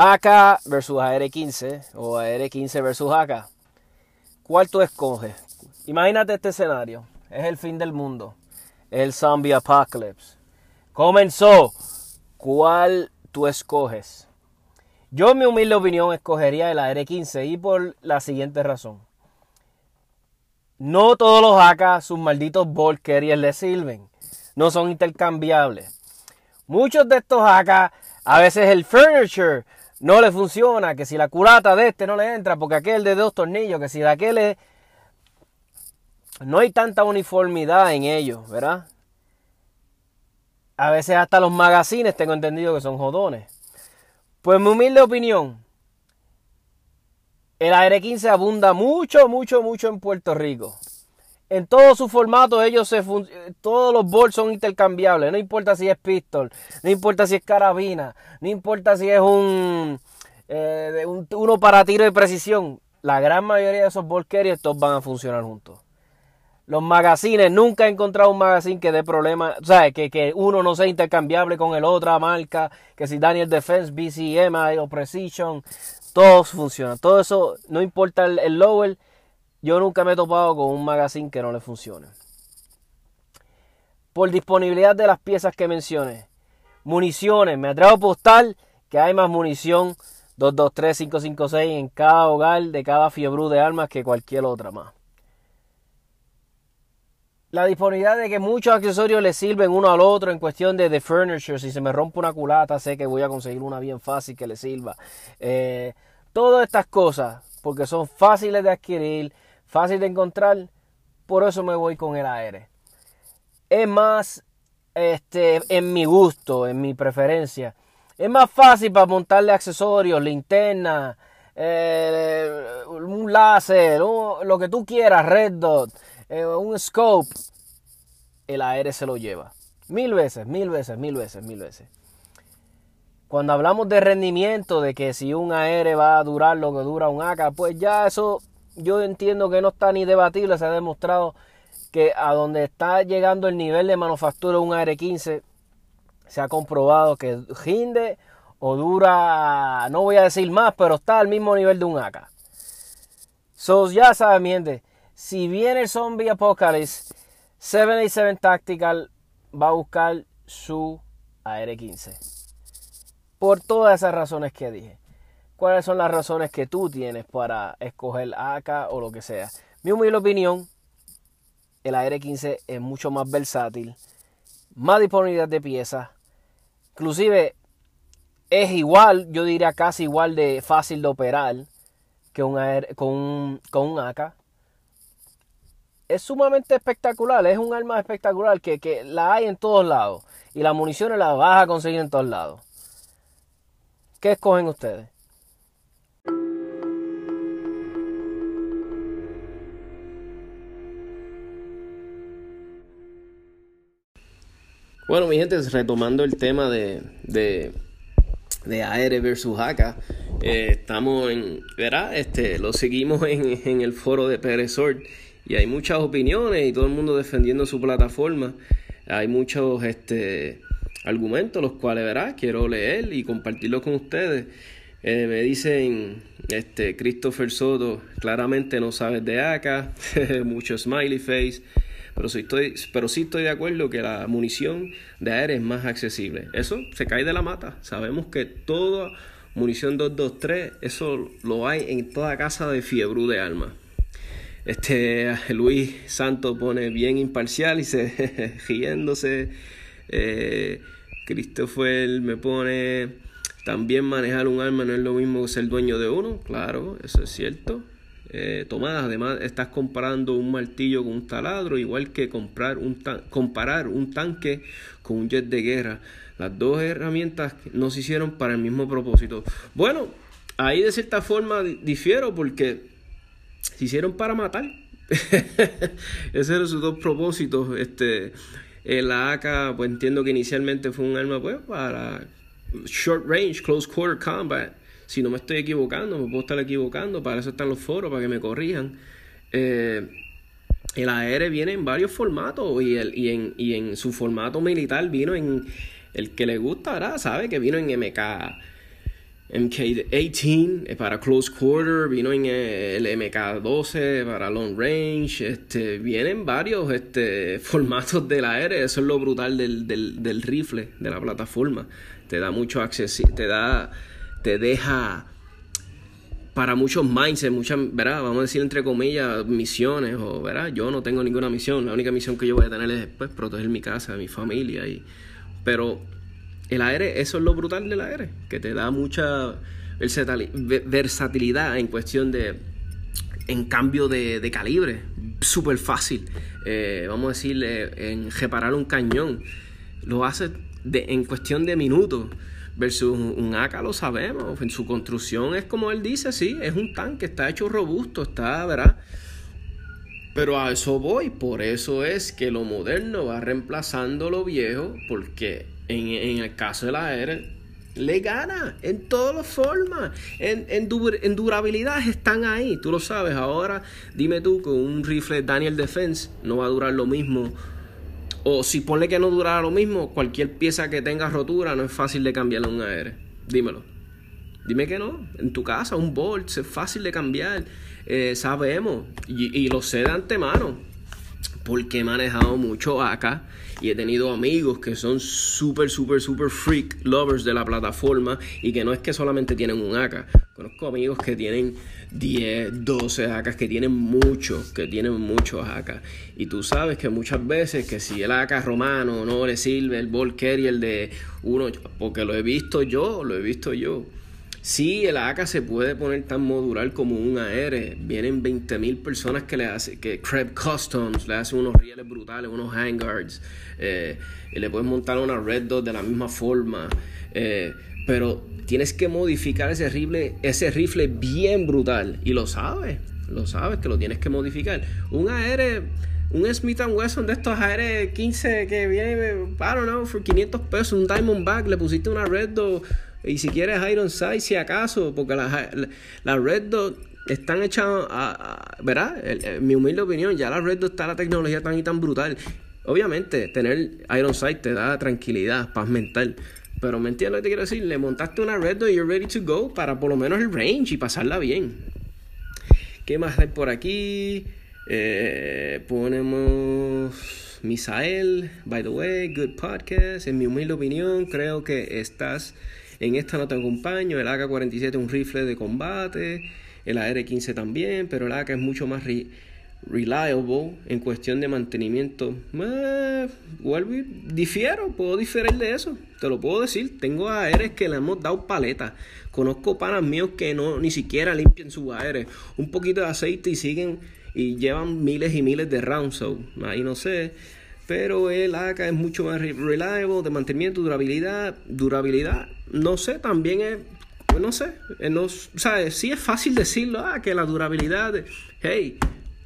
AK versus AR-15 o AR-15 versus AK. ¿Cuál tú escoges? Imagínate este escenario. Es el fin del mundo. El zombie apocalypse. Comenzó. ¿Cuál tú escoges? Yo, en mi humilde opinión, escogería el AR-15 y por la siguiente razón. No todos los AK, sus malditos ball le sirven. No son intercambiables. Muchos de estos AK, a veces el furniture no le funciona, que si la culata de este no le entra, porque aquel de dos tornillos, que si de aquel es... No hay tanta uniformidad en ellos, ¿verdad? A veces hasta los magazines tengo entendido que son jodones. Pues mi humilde opinión, el AR-15 abunda mucho, mucho, mucho en Puerto Rico. En todo su formato, ellos se todos los bolsos son intercambiables. No importa si es pistol, no importa si es carabina, no importa si es un, eh, uno para tiro de precisión. La gran mayoría de esos ball carriers todos van a funcionar juntos. Los magazines, nunca he encontrado un magazine que dé problemas, o sea, que, que, uno no sea intercambiable con el otra marca, que si Daniel Defense, BCM o Precision, todos funcionan. Todo eso, no importa el, el lower, yo nunca me he topado con un magazine que no le funcione. Por disponibilidad de las piezas que mencioné. Municiones. Me atrevo a apostar que hay más munición 223, 556 en cada hogar de cada fiebre de armas que cualquier otra más. La disponibilidad de que muchos accesorios le sirven uno al otro en cuestión de, de furniture. Si se me rompe una culata, sé que voy a conseguir una bien fácil que le sirva. Eh, todas estas cosas, porque son fáciles de adquirir, fácil de encontrar, por eso me voy con el AR. Es más, este, en mi gusto, en mi preferencia. Es más fácil para montarle accesorios, linterna, eh, un láser, lo que tú quieras, red dot, eh, un scope. El AR se lo lleva. Mil veces, mil veces, mil veces, mil veces. Cuando hablamos de rendimiento, de que si un AR va a durar lo que dura un AK, pues ya eso yo entiendo que no está ni debatible, se ha demostrado que a donde está llegando el nivel de manufactura de un AR-15 se ha comprobado que rinde o dura, no voy a decir más, pero está al mismo nivel de un AK. So, ya saben, miente, si viene el Zombie Apocalypse, 787 Tactical va a buscar su AR-15. Por todas esas razones que dije cuáles son las razones que tú tienes para escoger AK o lo que sea. Mi humilde opinión, el AR-15 es mucho más versátil, más disponibilidad de piezas, inclusive es igual, yo diría casi igual de fácil de operar que un con, un, con un AK. Es sumamente espectacular, es un arma espectacular que, que la hay en todos lados y la munición la vas a conseguir en todos lados. ¿Qué escogen ustedes? Bueno, mi gente, retomando el tema de, de, de AR versus AK, eh, estamos en, ¿verdad? Este, lo seguimos en, en el foro de Perezor y hay muchas opiniones y todo el mundo defendiendo su plataforma. Hay muchos este, argumentos, los cuales, ¿verdad? Quiero leer y compartirlos con ustedes. Eh, me dicen, este, Christopher Soto, claramente no sabes de AK, mucho smiley face. Pero sí, estoy, pero sí estoy de acuerdo que la munición de aire es más accesible. Eso se cae de la mata. Sabemos que toda munición 223, eso lo hay en toda casa de fiebre de alma. Este Luis Santos pone bien imparcial y se riéndose. Eh, Christopher me pone también manejar un arma no es lo mismo que ser dueño de uno. Claro, eso es cierto. Eh, Tomás, además estás comparando un martillo con un taladro, igual que comprar un comparar un tanque con un jet de guerra. Las dos herramientas no se hicieron para el mismo propósito. Bueno, ahí de cierta forma difiero porque se hicieron para matar. Esos eran sus dos propósitos. Este, la AK, pues entiendo que inicialmente fue un arma pues, para short range, close quarter combat si no me estoy equivocando, me puedo estar equivocando, para eso están los foros, para que me corrijan. Eh, el AR viene en varios formatos y, el, y, en, y en su formato militar vino en el que le gusta, ¿verdad? Sabe que vino en MK MK-18 para close quarter, vino en el MK-12 para long range, este, vienen varios este, formatos del aire, eso es lo brutal del, del, del rifle, de la plataforma, te da mucho acceso, te da, te deja para muchos mindsets, muchas, ¿verdad? Vamos a decir entre comillas, misiones, o, ¿verdad? Yo no tengo ninguna misión, la única misión que yo voy a tener es pues, proteger mi casa, mi familia, y, pero el aire, eso es lo brutal del aire, que te da mucha versatilidad en cuestión de, en cambio de, calibre, súper fácil. Eh, vamos a decir, en reparar un cañón, lo hace de, en cuestión de minutos. Versus un AK lo sabemos, en su construcción es como él dice, sí, es un tanque, está hecho robusto, está, ¿verdad? Pero a eso voy, por eso es que lo moderno va reemplazando lo viejo, porque en, el caso de la R, le gana en todas las formas. En, en, durabilidad están ahí, tú lo sabes. Ahora, dime tú que un rifle Daniel Defense no va a durar lo mismo. O si ponle que no durara lo mismo, cualquier pieza que tenga rotura no es fácil de cambiarle a un AR. Dímelo. Dime que no. En tu casa, un Bolt es fácil de cambiar. Eh, sabemos. Y, y lo sé de antemano porque he manejado mucho acá y he tenido amigos que son súper, súper, súper freak lovers de la plataforma y que no es que solamente tienen un AK. Conozco amigos que tienen 10, 12 AKs, que tienen muchos, que tienen muchos AK. Y tú sabes que muchas veces que si el AK romano no le sirve el ball carrier de uno, porque lo he visto yo, lo he visto yo Sí, el AK se puede poner tan modular como un AR. Vienen 20.000 personas que le hacen, que Crab Customs le hacen unos rieles brutales, unos handguards. Eh, y le puedes montar una Red Dot de la misma forma. Eh, pero tienes que modificar ese rifle, ese rifle bien brutal. Y lo sabes, lo sabes que lo tienes que modificar. Un AR un Smith Wesson de estos AR 15 que viene, I don't know, por 500 pesos, un Diamondback, le pusiste una Red Dot y si quieres Iron Sight, si acaso, porque las la, Red Dot están hechas, a, ¿verdad? Mi humilde opinión, ya la Red Dot está la tecnología tan y tan brutal. Obviamente, tener Iron Sight te da tranquilidad, paz mental. Pero me entiendes lo que te quiero decir, le montaste una Red Dot y you're ready to go para por lo menos el range y pasarla bien. ¿Qué más hay por aquí? Eh, ponemos Misael, by the way, good podcast. En mi humilde opinión, creo que estás en esta no te acompaño. El AK-47 es un rifle de combate. El AR-15 también. Pero el AK es mucho más reliable en cuestión de mantenimiento. Eh, difiero, puedo diferir de eso. Te lo puedo decir. Tengo ARs que le hemos dado paleta. Conozco panas míos que no ni siquiera limpian sus ARs. Un poquito de aceite y siguen y llevan miles y miles de rounds. ahí no sé pero el AK es mucho más reliable, de mantenimiento, durabilidad, durabilidad, no sé, también es, no sé, eh, no, ¿sabes? Sí es fácil decirlo, ah, que la durabilidad, hey,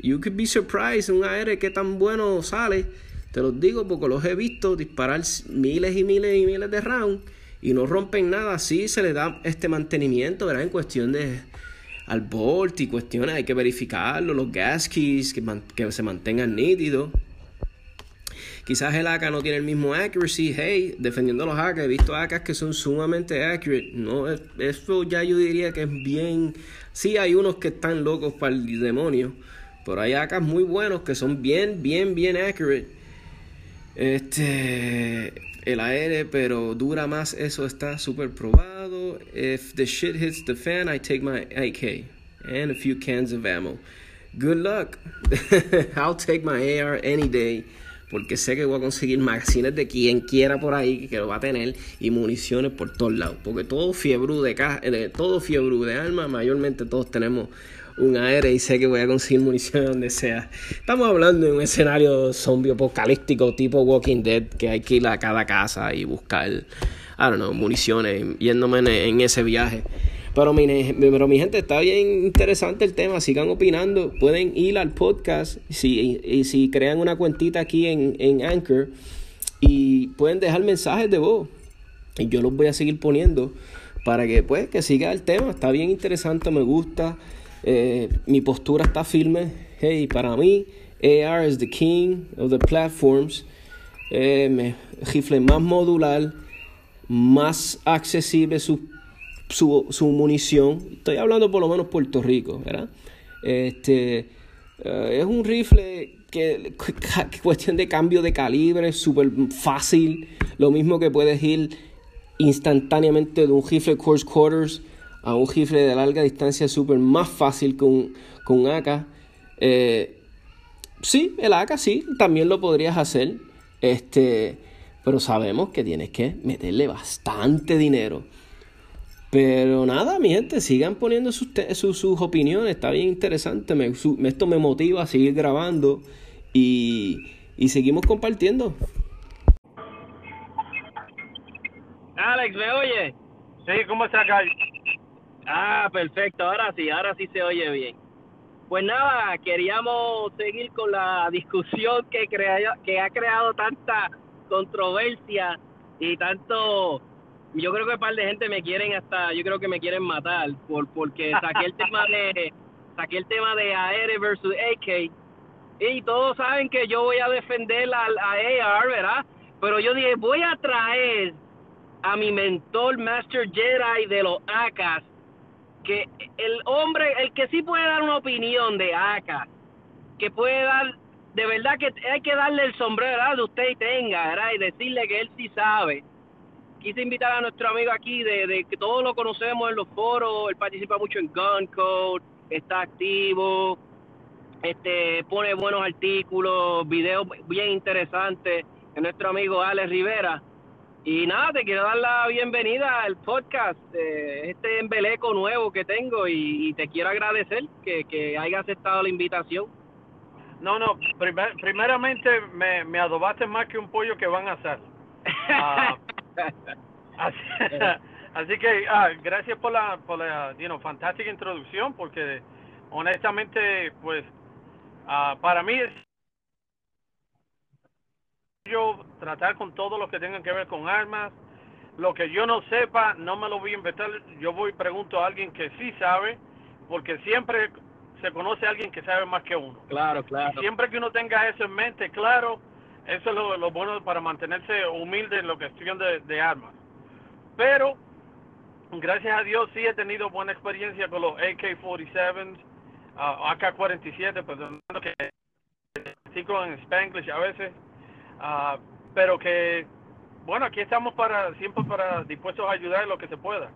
you could be surprised, un AR que tan bueno sale, te lo digo porque los he visto disparar miles y miles y miles de rounds y no rompen nada, sí se le da este mantenimiento, ¿verdad? En cuestión de al bolt y cuestiones, hay que verificarlo, los gas keys, que, se mantengan nítidos. Quizás el AK no tiene el mismo accuracy. Hey, defendiendo los AK, he visto AKs que son sumamente accurate. No, eso ya yo diría que es bien. Sí, hay unos que están locos para el demonio. Pero hay AKs muy buenos que son bien, bien, bien accurate. Este. El AR, pero dura más, eso está súper probado. If the shit hits the fan, I take my AK and a few cans of ammo. Good luck. I'll take my AR any day porque sé que voy a conseguir magazines de quien quiera por ahí que lo va a tener y municiones por todos lados, porque todo fiebre de, de todo fiebre de armas, mayormente todos tenemos un AR y sé que voy a conseguir municiones donde sea. Estamos hablando de un escenario zombie apocalíptico tipo Walking Dead que hay que ir a cada casa y buscar, I don't know, municiones, yéndome en ese viaje. Pero mi, pero mi gente, está bien interesante el tema. Sigan opinando. Pueden ir al podcast si, y, si crean una cuentita aquí en, en Anchor y pueden dejar mensajes de voz. Y yo los voy a seguir poniendo para que pues que siga el tema. Está bien interesante, me gusta. Eh, mi postura está firme. Hey, para mí, AR es the king of the platforms. Eh, rifle más modular, más accesible su, su munición. Estoy hablando por lo menos Puerto Rico, ¿verdad? Este, eh, es un rifle que, cuestión de cambio de calibre, súper fácil. Lo mismo que puedes ir instantáneamente de un rifle course quarters a un rifle de larga distancia, súper más fácil con un, AK. Eh, sí, el AK sí, también lo podrías hacer. Este, pero sabemos que tienes que meterle bastante dinero. Pero nada, mi gente, sigan poniendo sus, sus, opiniones, está bien interesante, me, esto me motiva a seguir grabando y, y seguimos compartiendo. Alex, ¿me oye? Sí, ¿cómo está acá? Ah, perfecto, ahora sí, ahora sí se oye bien. Pues nada, queríamos seguir con la discusión que, crea, que ha creado tanta controversia y tanto yo creo que un par de gente me quieren hasta yo creo que me quieren matar por porque saqué el tema de saqué el tema de AR versus AK y todos saben que yo voy a defender a, a AR, ¿verdad? Pero yo dije, voy a traer a mi mentor Master Jedi de los AKAs que el hombre, el que sí puede dar una opinión de AKA, que puede dar, de verdad que hay que darle el sombrero ¿verdad? de usted y tenga, ¿verdad? Y decirle que él sí sabe. Quise invitar a nuestro amigo aquí, de, que todos lo conocemos en los foros, él participa mucho en Gun Code, está activo, este pone buenos artículos, videos bien interesantes, es nuestro amigo Alex Rivera y nada, te quiero dar la bienvenida al podcast, eh, este embeleco nuevo que tengo y, te quiero agradecer que, que hayas aceptado la invitación. No, no, primeramente me, me adobaste más que un pollo que van a hacer. Ah, así, que ah, gracias por la, por la you fantástica introducción porque honestamente pues ah, para mí es yo tratar con todo lo que tenga que ver con armas. Lo que yo no sepa, no me lo voy a inventar. Yo voy y pregunto a alguien que sí sabe, porque siempre se conoce a alguien que sabe más que uno. Claro, claro. siempre que uno tenga eso en mente, claro, eso es lo, bueno para mantenerse humilde en lo que cuestión de, de armas. Pero, gracias a Dios, sí he tenido buena experiencia con los AK-47, AK-47, perdón, que en Spanglish a veces Ah, pero que, bueno, aquí estamos para siempre para dispuestos a ayudar en lo que se pueda.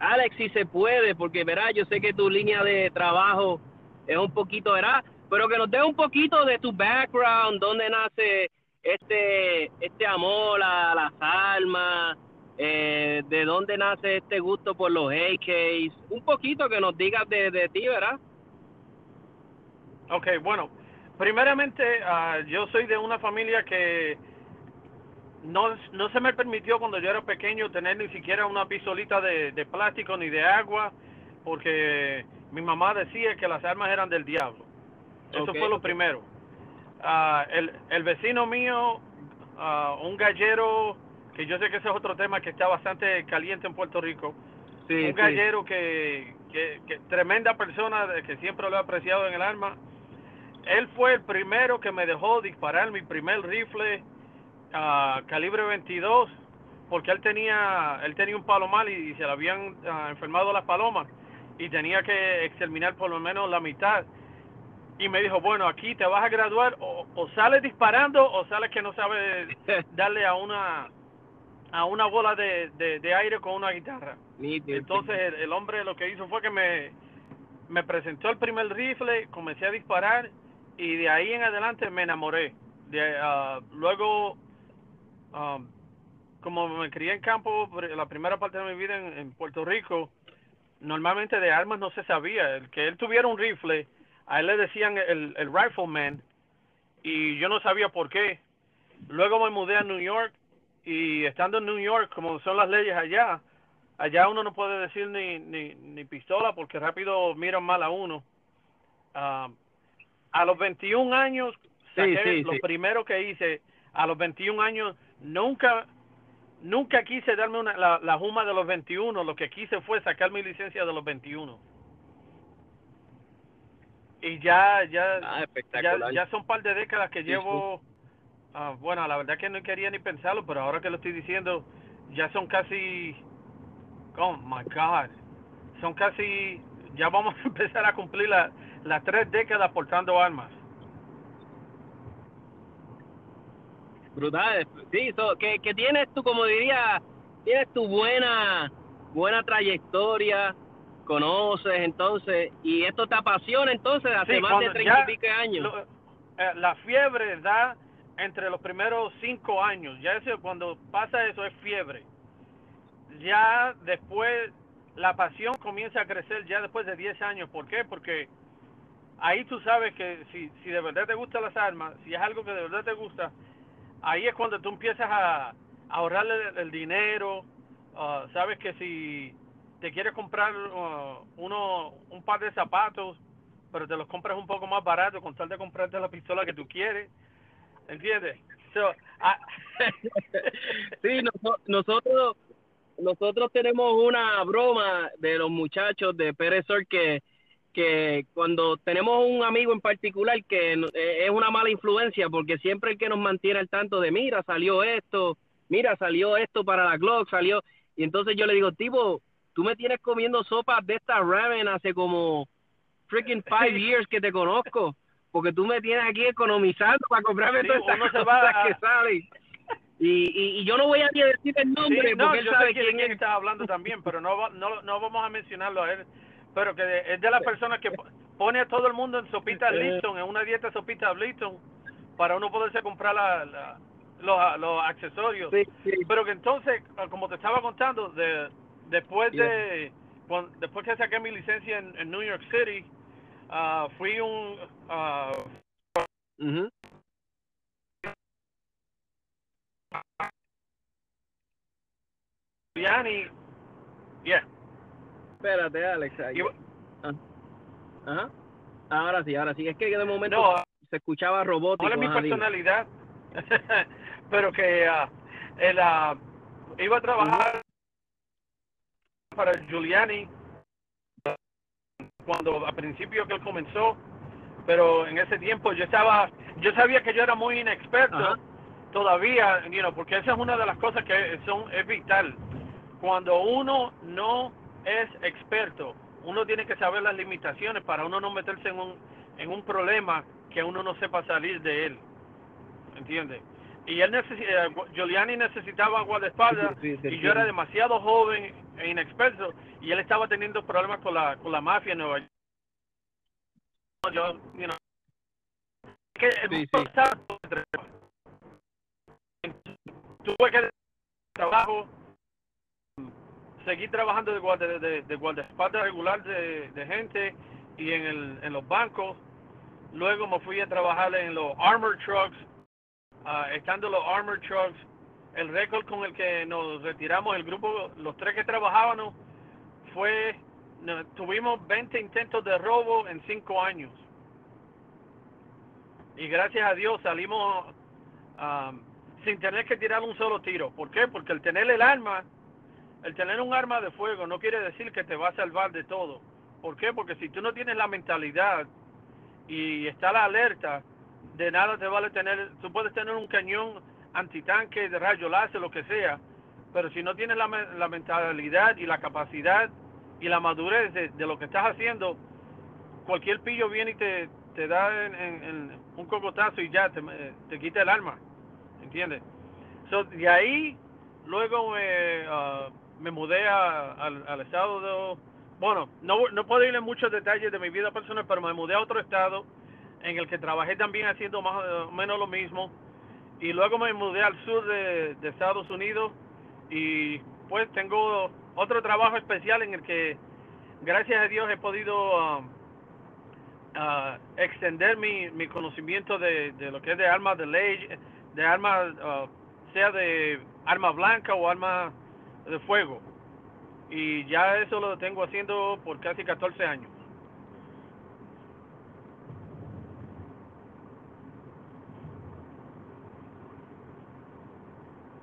Alex, si se puede, porque verá, yo sé que tu línea de trabajo es un poquito, verá, pero que nos dé un poquito de tu background, dónde nace este este amor a las armas, eh, de dónde nace este gusto por los AKs, un poquito que nos digas de, de ti, ¿verdad? Ok, bueno, primeramente, uh, yo soy de una familia que no, no se me permitió cuando yo era pequeño tener ni siquiera una pistolita de, de plástico ni de agua, porque mi mamá decía que las armas eran del diablo. Eso fue lo primero. Uh, el, el vecino mío, uh, un gallero, que yo sé que ese es otro tema que está bastante caliente en Puerto Rico, un gallero que, que, que, tremenda persona, que siempre lo he apreciado en el arma, él fue el primero que me dejó disparar mi primer rifle a calibre 22 porque él tenía él tenía un palomar y, se le habían ah, enfermado las palomas y tenía que exterminar por lo menos la mitad. Y me dijo bueno aquí te vas a graduar o, sales disparando o sales que no sabes darle a una a una bola de, de, aire con una guitarra. Entonces el, el hombre lo que hizo fue que me me presentó el primer rifle comencé a disparar y de ahí en adelante me enamoré. Uh, luego, um, como me crié en campo la primera parte de mi vida en, Puerto Rico, normalmente de armas no se sabía. El que él tuviera un rifle, a él le decían el, rifleman y yo no sabía por qué. Luego me mudé a New York y estando en New York, como son las leyes allá, allá uno no puede decir ni, ni, ni pistola porque rápido miran mal a uno. Uh, a los 21 años, lo primero que hice, a los 21 años, nunca nunca quise darme una, la, la Juma de los 21, lo que quise fue sacar mi licencia de los 21. Y ya, ya, ah, ya, ya, son un par de décadas que llevo, ah, bueno, la verdad que no quería ni pensarlo, pero ahora que lo estoy diciendo, ya son casi oh my God, son casi, ya vamos a empezar a cumplir la- las tres décadas portando armas. Brutal, sí, so, que, que tienes tú, como diría, tienes tu buena, buena trayectoria, conoces entonces, y esto te apasiona entonces hace Sí, más de treinta y pico años. lo- eh, la fiebre da entre los primeros cinco años. Ya eso, cuando pasa eso es fiebre. Ya después la pasión comienza a crecer ya después de 10 años. ¿Por qué? Porque ahí tú sabes que si, si de verdad te gustan las armas, si es algo que de verdad te gusta, ahí es cuando tú empiezas a, ahorrarle el, dinero. ah, sabes que si te quieres comprar ah, uno un par de zapatos, pero te los compras un poco más barato con tal de comprarte la pistola que tú quieres. ¿Entiendes? So, ah, sí, noso- nosotros nosotros tenemos una broma de los muchachos de Pérez Sol que que cuando tenemos un amigo en particular que eh, es una mala influencia porque siempre el que nos mantiene al tanto de mira salió esto mira salió esto para la Glock salió y entonces yo le digo tipo tú me tienes comiendo sopas de esta ramen hace como freaking five years que te conozco porque tú me tienes aquí economizando para comprarme Sí, todas estas cosas va a- que salen y, y, y yo no voy a ni decir el nombre Sí, no, porque él yo sabe sé quién, quién quién es. está hablando también, pero no, no, no vamos a mencionarlo a él. Pero que de- es de las personas que po- pone a todo el mundo en sopita Lipton, en una dieta sopita Lipton, para uno poderse comprar la, la- los, los accesorios. Sí, sí. Pero que entonces, ah, como te estaba contando, de, después de después que saqué mi licencia en, en New York City, ah, fui un ah, Ujú. Giuliani, yeah, Espérate, Alex. ahí. Ah. Ajá. Ahora sí, ahora sí. Es que de momento No, se escuchaba robótico. ¿Cuál es mi personalidad? Pero que ah, él ah, iba a trabajar para Giuliani cuando a principio que él comenzó, pero en ese tiempo yo estaba, yo sabía que yo era muy inexperto Ajá. todavía, you know, porque esa es una de las cosas que son es vital. Cuando uno no es experto, uno tiene que saber las limitaciones para uno no meterse en un en un problema que uno no sepa salir de él. ¿Entiendes? Y él necesi- eh, Giuliani necesitaba guardaespaldas Sí, sí, y yo era demasiado joven e inexperto y él estaba teniendo problemas con la con la mafia en Nueva York. Yo, you know, que Sí, tuve que trabajo seguí trabajando de guardia de, de guardaespaldas regular de, gente y en el en los bancos luego me fui a trabajar en los armor trucks ah, estando los armor trucks el récord con el que nos retiramos el grupo los tres que trabajábamos fue tuvimos 20 intentos de robo en cinco años y gracias a Dios salimos ah, sin tener que tirar un solo tiro. ¿Por qué? Porque el tener el arma, el tener un arma de fuego no quiere decir que te va a salvar de todo. ¿Por qué? Porque si tú no tienes la mentalidad y está la alerta, de nada te vale tener, tú puedes tener un cañón antitanque de rayo láser, lo que sea, pero si no tienes la, la mentalidad y la capacidad y la madurez de, lo que estás haciendo, cualquier pillo viene y te, te da en, un cocotazo y ya te, te quita el arma. ¿entiendes? So, de ahí, luego me, ah, me mudé a- al, al estado de... Bueno, no, no puedo ir en muchos detalles de mi vida personal, pero me mudé a otro estado en el que trabajé también haciendo más o menos lo mismo. Y luego me mudé al sur de, de Estados Unidos y pues tengo otro trabajo especial en el que, gracias a Dios, he podido... ah, ah, extender mi, mi conocimiento de, de lo que es de armas de ley, de armas, ah, sea de arma blanca o arma de fuego. Y ya eso lo tengo haciendo por casi 14 años.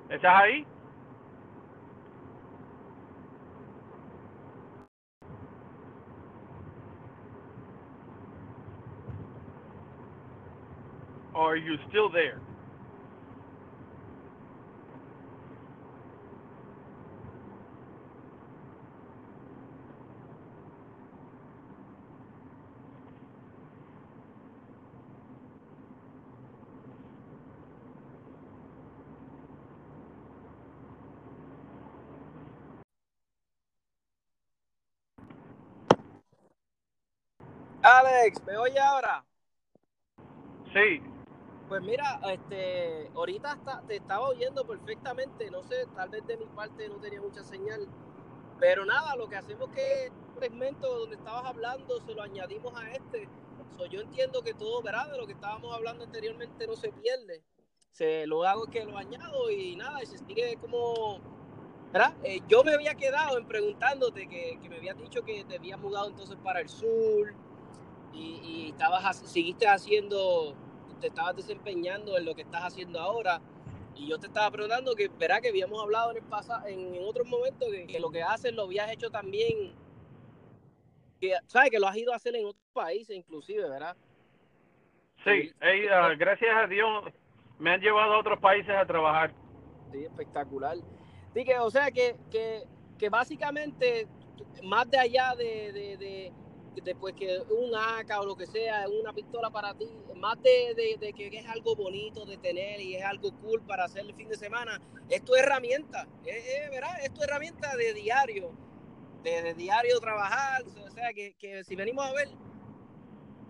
¿Estás ahí? Are you still there? Alex, ¿me oye ahora? Sí. Pues mira, este, ahorita te estaba oyendo perfectamente, no sé, tal vez de mi parte no tenía mucha señal, pero nada, lo que hacemos es que el segmento donde estabas hablando se lo añadimos a este. yo entiendo que todo, ¿verdad? De lo que estábamos hablando anteriormente no se pierde. Se lo hago que lo añado y nada, y se sigue como ¿verdad? Eh, yo me había quedado en preguntándote que, que, me habías dicho que te habías mudado entonces para el sur y, y estabas, seguiste haciendo te estabas desempeñando en lo que estás haciendo ahora. Y yo te estaba preguntando que, verá que habíamos hablado en el pasado, en, otros momentos, que, lo que haces lo habías hecho también, que, ¿sabes? Que lo has ido a hacer en otros países inclusive, ¿verdad? Sí, ah, gracias a Dios me han llevado a otros países a trabajar. Sí, espectacular. Sí, que, o sea, que, que, que básicamente, más de allá de después que un AK o lo que sea, una pistola para ti, más de, de, que es algo bonito de tener y es algo cool para hacer el fin de semana, es tu herramienta, es, ¿verdad? Es tu herramienta de diario, de, diario trabajar, o sea, que, que, si venimos a ver,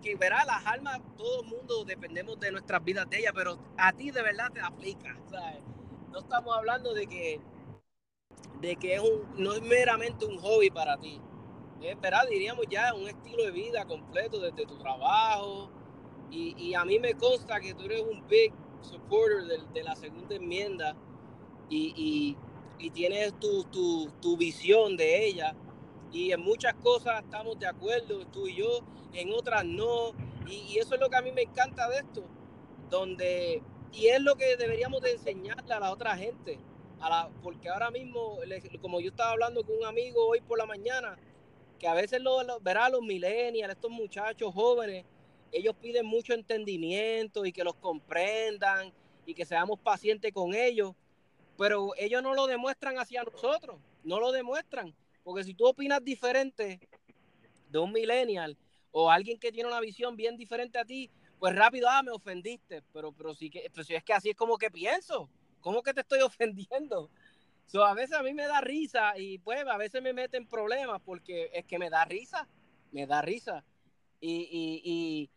que verá las almas, todo el mundo dependemos de nuestras vidas de ellas, pero a ti de verdad te aplica, ¿sabes? No estamos hablando de que, de que es un, no es meramente un hobby para ti es verdad, diríamos ya un estilo de vida completo desde tu trabajo. Y, a mí me consta que tú eres un big supporter de, la segunda enmienda y, tienes tu, visión de ella. Y en muchas cosas estamos de acuerdo, tú y yo, en otras no. Y, eso es lo que a mí me encanta de esto, donde, y es lo que deberíamos de enseñarle a la otra gente. A la, porque ahora mismo, como yo estaba hablando con un amigo hoy por la mañana, que a veces lo, verá los millennials, estos muchachos jóvenes, ellos piden mucho entendimiento y que los comprendan y que seamos pacientes con ellos, pero ellos no lo demuestran hacia nosotros, no lo demuestran, porque si tú opinas diferente de un millennial o alguien que tiene una visión bien diferente a ti, pues rápido, ah, me ofendiste, pero, pero, sí que, pero si es que así es como que pienso, ¿cómo que te estoy ofendiendo? So, a veces a mí me da risa y pues a veces me meten problemas porque es que me da risa, me da risa. Y, y,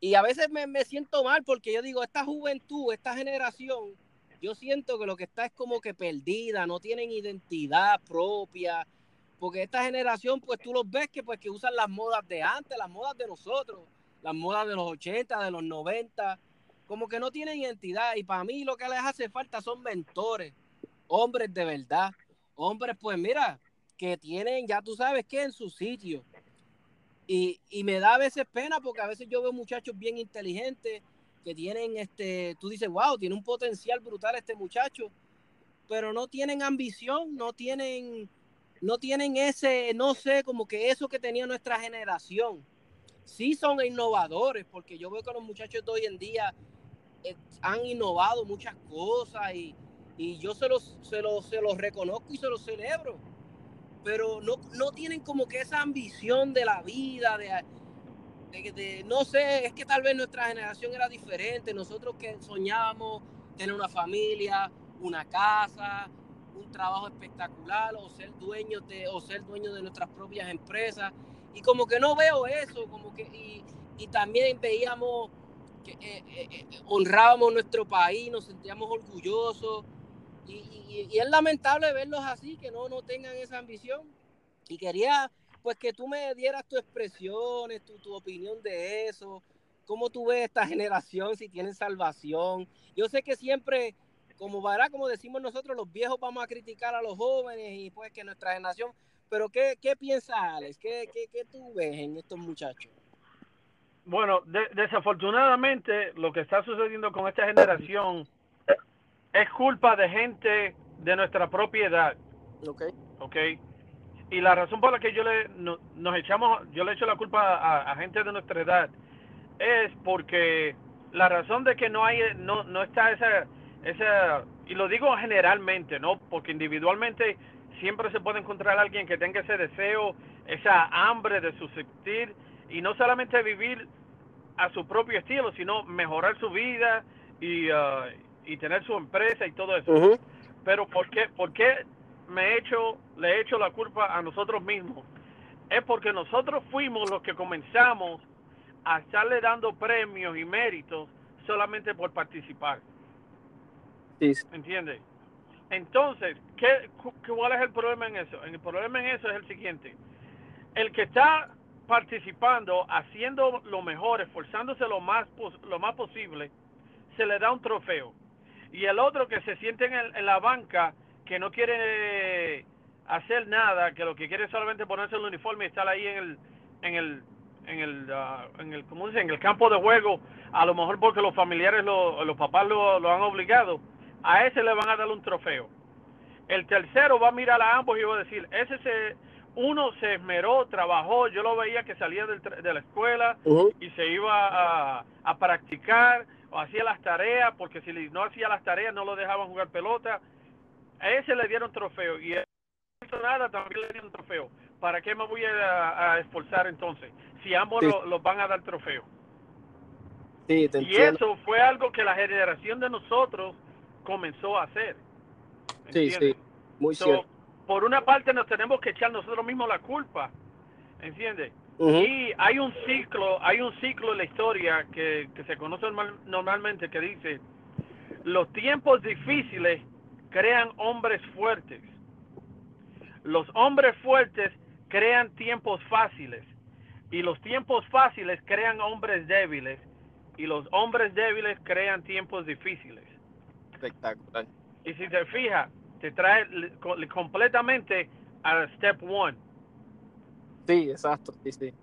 y, a veces me, me, siento mal porque yo digo, esta juventud, esta generación, yo siento que lo que está es como que perdida, no tienen identidad propia, porque esta generación, pues tú los ves que pues que usan las modas de antes, las modas de nosotros, las modas de los 80, de los 90, como que no tienen identidad y para mí lo que les hace falta son mentores hombres de verdad, hombres pues mira, que tienen, ya tú sabes que en su sitio. Y, me da a veces pena porque a veces yo veo muchachos bien inteligentes que tienen, este, tú dices, wow, tiene un potencial brutal este muchacho, pero no tienen ambición, no tienen, no tienen ese, no sé, como que eso que tenía nuestra generación. Sí son innovadores, porque yo veo que los muchachos de hoy en día eh, han innovado muchas cosas y, y yo se los, se los, se los reconozco y se los celebro. Pero no, no tienen como que esa ambición de la vida, de, de, no sé, es que tal vez nuestra generación era diferente. Nosotros que soñábamos tener una familia, una casa, un trabajo espectacular o ser dueños de, o ser dueños de nuestras propias empresas. Y como que no veo eso, como que, y, y también veíamos que eh, eh, eh, honrábamos nuestro país, nos sentíamos orgullosos y, es lamentable verlos así, que no, no tengan esa ambición. Y quería pues que tú me dieras tus expresiones, tu, tu opinión de eso, cómo tú ves esta generación, si tienen salvación. Yo sé que siempre, como verá, como decimos nosotros, los viejos vamos a criticar a los jóvenes y pues que nuestra generación, pero ¿qué, qué piensas, Alex? ¿Qué, qué, qué tú ves en estos muchachos? Bueno, desafortunadamente lo que está sucediendo con esta generación es culpa de gente de nuestra propiedad. Ok. Ok. Y la razón por la que yo le, nos echamos, yo le echo la culpa a, gente de nuestra edad es porque la razón de que no hay, no, no está esa, esa, y lo digo generalmente, ¿no? Porque individualmente siempre se puede encontrar alguien que tenga ese deseo, esa hambre de subsistir y no solamente vivir a su propio estilo, sino mejorar su vida y, uh, y tener su empresa y todo eso. Pero ¿por qué, ¿por qué me he hecho, le he hecho la culpa a nosotros mismos? es porque nosotros fuimos los que comenzamos a estarle dando premios y méritos solamente por participar. Sí. ¿Entiendes? Entonces, ¿qué, ¿cuál es el problema en eso? El problema en eso es el siguiente. El que está participando, haciendo lo mejor, esforzándose lo más, lo más posible, se le da un trofeo. Y el otro que se siente en, en la banca, que no quiere hacer nada, que lo que quiere es solamente ponerse el uniforme y estar ahí en el, en el, en el, ah, en el, ¿cómo dice? En el campo de juego, a lo mejor porque los familiares, lo, los papás lo, lo han obligado, a ese le van a dar un trofeo. El tercero va a mirar a ambos y va a decir, ese se, uno se esmeró, trabajó, yo lo veía que salía del, de la escuela y se iba a, a practicar o hacía las tareas, porque si no hacía las tareas no lo dejaban jugar pelota. A ese le dieron trofeo y a nada también le dieron trofeo. ¿Para qué me voy a, a esforzar entonces? Si ambos los lo van a dar trofeo. Sí, y eso fue algo que la generación de nosotros comenzó a hacer. Sí, sí, muy So, cierto. Por una parte nos tenemos que echar nosotros mismos la culpa, ¿entiendes? Y hay un ciclo, hay un ciclo en la historia que, que se conoce normal- normalmente que dice, los tiempos difíciles crean hombres fuertes. Los hombres fuertes crean tiempos fáciles. Y los tiempos fáciles crean hombres débiles. Y los hombres débiles crean tiempos difíciles. Espectacular. Y si te fijas, te trae le- co- completamente a step one. Sí, exacto. Sí, sí.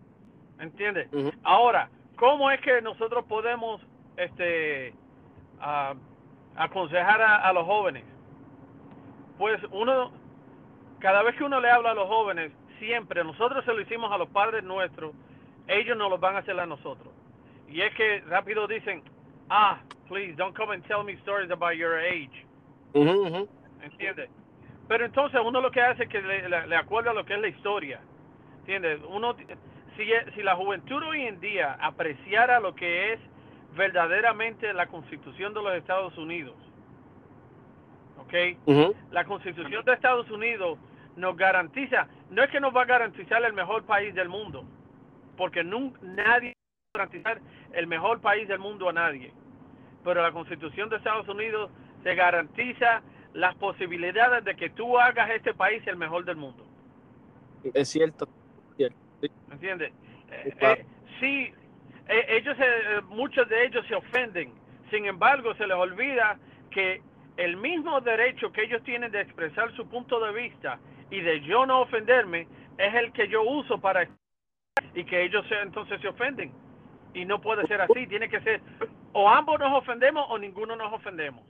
¿Entiendes? Ahora, ¿cómo es que nosotros podemos este ah, aconsejar a, a los jóvenes? Pues uno, cada vez que uno le habla a los jóvenes, siempre, nosotros se lo hicimos a los padres nuestros, ellos nos lo van a hacer a nosotros. Y es que rápido dicen, ah, please, don't come and tell me stories about your age. Ujú, ujú. ¿entiendes? Pero entonces uno lo que hace es que le, le, le acuerda lo que es la historia, ¿entiendes? Uno, si, si la juventud hoy en día apreciara lo que es verdaderamente la constitución de los Estados Unidos. La constitución de Estados Unidos nos garantiza, no es que nos va a garantizar el mejor país del mundo, porque nun- nadie va a garantizar el mejor país del mundo a nadie, pero la constitución de Estados Unidos te garantiza las posibilidades de que tú hagas este país el mejor del mundo. Es cierto. Cierto. Sí. ¿Me entiendes? Eh, Claro. eh, sí, eh, ellos, eh, muchos de ellos se ofenden. Sin embargo, se les olvida que el mismo derecho que ellos tienen de expresar su punto de vista y de yo no ofenderme es el que yo uso para y que ellos se- entonces se ofenden. Y no puede ser así, tiene que ser o ambos nos ofendemos o ninguno nos ofendemos.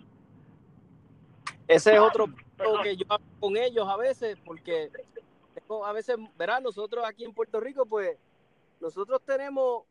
Ese es otro punto que yo hablo con ellos a veces, porque a veces, verán, nosotros aquí en Puerto Rico, pues, nosotros tenemos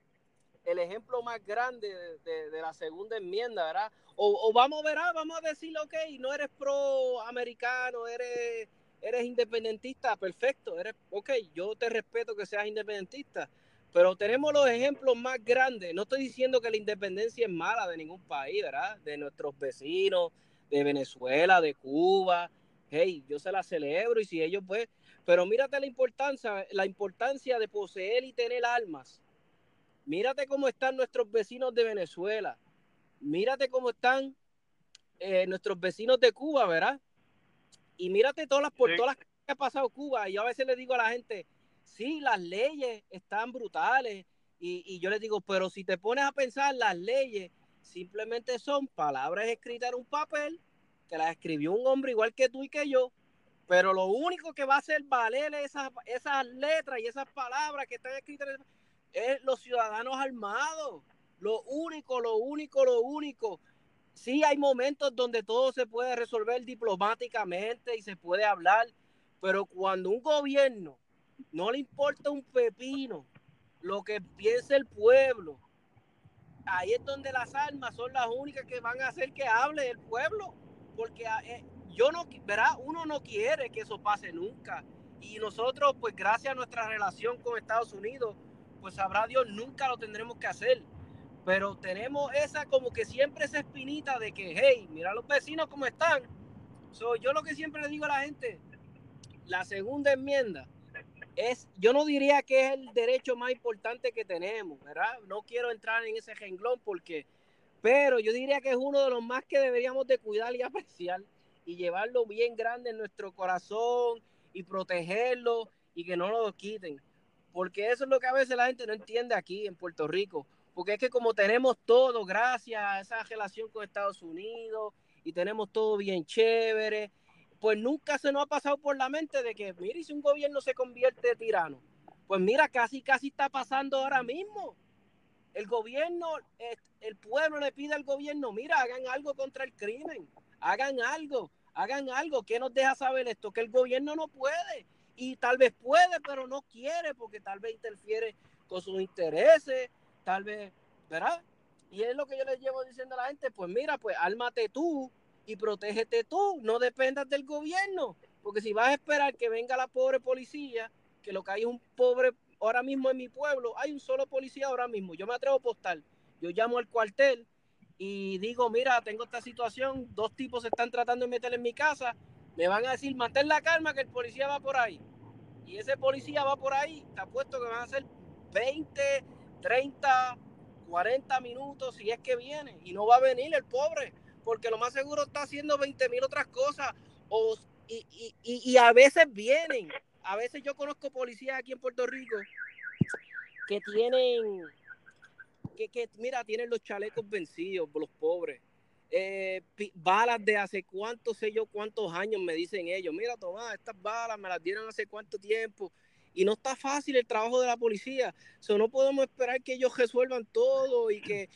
el ejemplo más grande de, la segunda enmienda, ¿verdad? O, o vamos, verá, vamos a decirle, ok, no eres pro-americano, eres, eres independentista, perfecto, eres, ok, yo te respeto que seas independentista, pero tenemos los ejemplos más grandes. No estoy diciendo que la independencia es mala de ningún país, ¿verdad? De nuestros vecinos, de Venezuela, de Cuba. Hey, yo se la celebro y si ellos pues, pero mírate la importancia, la importancia de poseer y tener armas. Mírate cómo están nuestros vecinos de Venezuela. Mírate cómo están eh, nuestros vecinos de Cuba, ¿verdad? Y mírate todas las por Sí. todas las que ha pasado Cuba. Y yo a veces le digo a la gente, sí, las leyes están brutales. Y, y yo les digo, pero si te pones a pensar, las leyes simplemente son palabras escritas en un papel que las escribió un hombre igual que tú y que yo, pero lo único que va a hacer valer esas, esas letras y esas palabras que están escritas es los ciudadanos armados. Lo único, lo único, lo único. Sí hay momentos donde todo se puede resolver diplomáticamente y se puede hablar, pero cuando un gobierno no le importa un pepino lo que piensa el pueblo, ahí es donde las armas son las únicas que van a hacer que hable el pueblo, porque eh, yo no, verá, uno no quiere que eso pase nunca. Y nosotros, pues gracias a nuestra relación con Estados Unidos, pues sabrá Dios, nunca lo tendremos que hacer. Pero tenemos esa como que siempre esa espinita de que, hey, mira los vecinos cómo están. So, yo lo que siempre le digo a la gente, la segunda enmienda es, yo no diría que es el derecho más importante que tenemos, ¿verdad? No quiero entrar en ese renglón porque, pero yo diría que es uno de los más que deberíamos de cuidar y apreciar y llevarlo bien grande en nuestro corazón y protegerlo y que no lo quiten. Porque eso es lo que a veces la gente no entiende aquí en Puerto Rico. Porque es que como tenemos todo, gracias a esa relación con Estados Unidos y tenemos todo bien chévere, pues nunca se nos ha pasado por la mente de que, mire, si un gobierno se convierte en tirano, pues mira, casi, casi está pasando ahora mismo. El gobierno, el pueblo le pide al gobierno, mira, hagan algo contra el crimen, hagan algo, hagan algo. ¿Qué nos deja saber esto? Que el gobierno no puede y tal vez puede, pero no quiere porque tal vez interfiere con sus intereses, tal vez, ¿verdad? Y es lo que yo les llevo diciendo a la gente, pues mira, pues álmate tú, y protégete tú, no dependas del gobierno, porque si vas a esperar que venga la pobre policía, que lo que hay es un pobre, ahora mismo en mi pueblo, hay un solo policía ahora mismo, yo me atrevo a postar, yo llamo al cuartel y digo, mira, tengo esta situación, dos tipos se están tratando de meter en mi casa, me van a decir, mantén la calma que el policía va por ahí. Y ese policía va por ahí, te apuesto que van a ser 20, 30, 40 minutos si es que viene. Y no va a venir el pobre porque lo más seguro está haciendo 20 mil otras cosas. O, y, y, y, a veces vienen, a veces yo conozco policías aquí en Puerto Rico que tienen, que, mira, tienen los chalecos vencidos, los pobres. Eh, balas de hace cuántos sé yo cuántos años me dicen ellos, mira Tomás, estas balas me las dieron hace cuánto tiempo y no está fácil el trabajo de la policía, so, no podemos esperar que ellos resuelvan todo y que,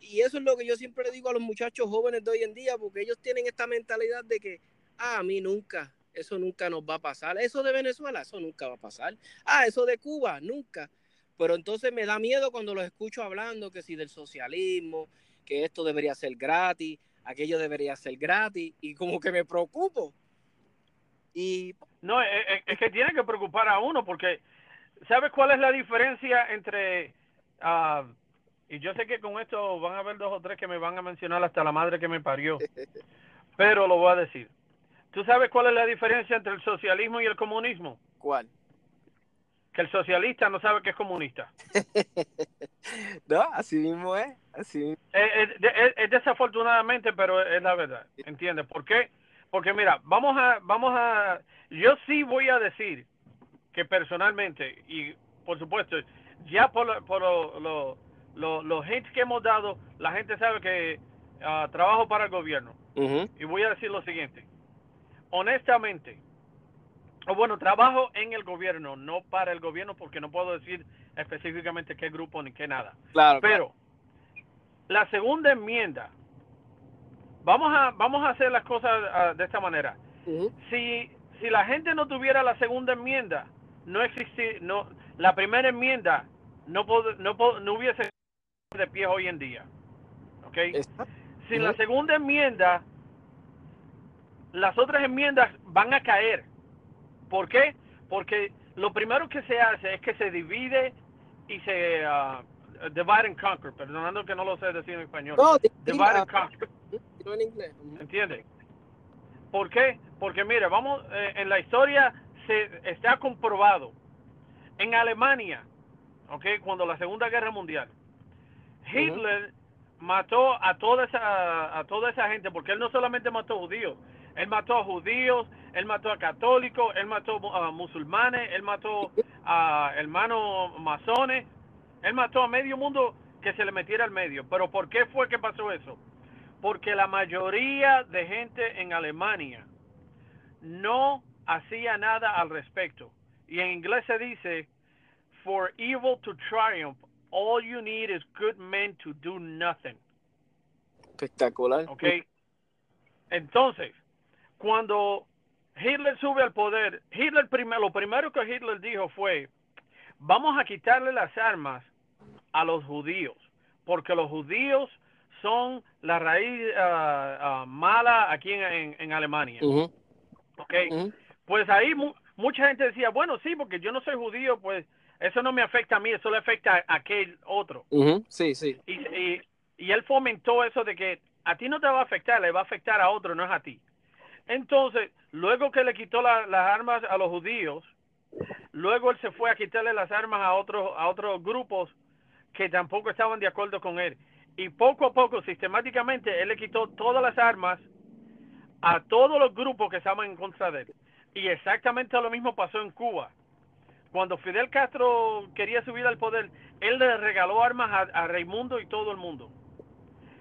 y eso es lo que yo siempre le digo a los muchachos jóvenes de hoy en día, porque ellos tienen esta mentalidad de que, ah, a mí nunca, eso nunca nos va a pasar. Eso de Venezuela, eso nunca va a pasar. Ah, eso de Cuba, nunca. Pero entonces me da miedo cuando los escucho hablando que si del socialismo, que esto debería ser gratis, aquello debería ser gratis, y como que me preocupo. Y no, es, que tiene que preocupar a uno porque ¿sabes cuál es la diferencia entre uh, y yo sé que con esto van a haber dos o tres que me van a mencionar hasta la madre que me parió. Pero lo voy a decir. ¿Tú sabes cuál es la diferencia entre el socialismo y el comunismo? ¿Cuál? Que el socialista no sabe que es comunista. no, así mismo es. Así. Es, desafortunadamente, pero es la verdad. ¿Entiendes? ¿Por qué? Porque mira, vamos a, vamos a, yo sí voy a decir que personalmente, y por supuesto, ya por, por lo los hits que hemos dado, la gente sabe que ah, trabajo para el gobierno. Y voy a decir lo siguiente. Honestamente, o bueno, trabajo en el gobierno, no para el gobierno, porque no puedo decir específicamente qué grupo ni qué nada. Claro. Pero la segunda enmienda, vamos a vamos a hacer las cosas ah, de esta manera. Si si la gente no tuviera la segunda enmienda, no existiría, no la primera enmienda no no, no hubiese de pie hoy en día. ¿Ok? Sin la segunda enmienda, las otras enmiendas van a caer. ¿Por qué? Porque lo primero que se hace es que se divide y se uh, divide and conquer, perdonando que no lo sé decir en español. divide and conquer. ¿Entiendes? ¿Por qué? Porque mire, vamos, eh, en la historia se está comprobado. En Alemania, ¿ok? Cuando la Segunda Guerra Mundial, Hitler mató a toda esa a toda esa gente porque él no solamente mató judíos, él mató a judíos, él mató a católicos, él mató a musulmanes, él mató a hermanos masones, él mató a medio mundo que se le metiera al medio. Pero ¿por qué fue que pasó eso? Porque la mayoría de gente en Alemania no hacía nada al respecto. Y en inglés se dice, for evil to triumph, all you need is good men to do nothing. Espectacular. Ok. Entonces, cuando Hitler sube al poder, Hitler primero, lo primero que Hitler dijo fue, vamos a quitarle las armas a los judíos, porque los judíos son la raíz uh, uh, mala aquí en, en, Alemania. Ok. Pues ahí mu mucha gente decía, bueno, sí, porque yo no soy judío, pues eso no me afecta a mí, eso le afecta a aquel otro. Sí, sí. Y, y, y, él fomentó eso de que a ti no te va a afectar, le va a afectar a otro, no es a ti. Entonces, luego que le quitó las armas a los judíos, Luego él se fue a quitarle las armas a otros a otros grupos que tampoco estaban de acuerdo con él. Y poco a poco, sistemáticamente, él le quitó todas las armas a todos los grupos que estaban en contra de él. Y exactamente lo mismo pasó en Cuba. Cuando Fidel Castro quería subir al poder, él le regaló armas a, Raimundo y todo el mundo.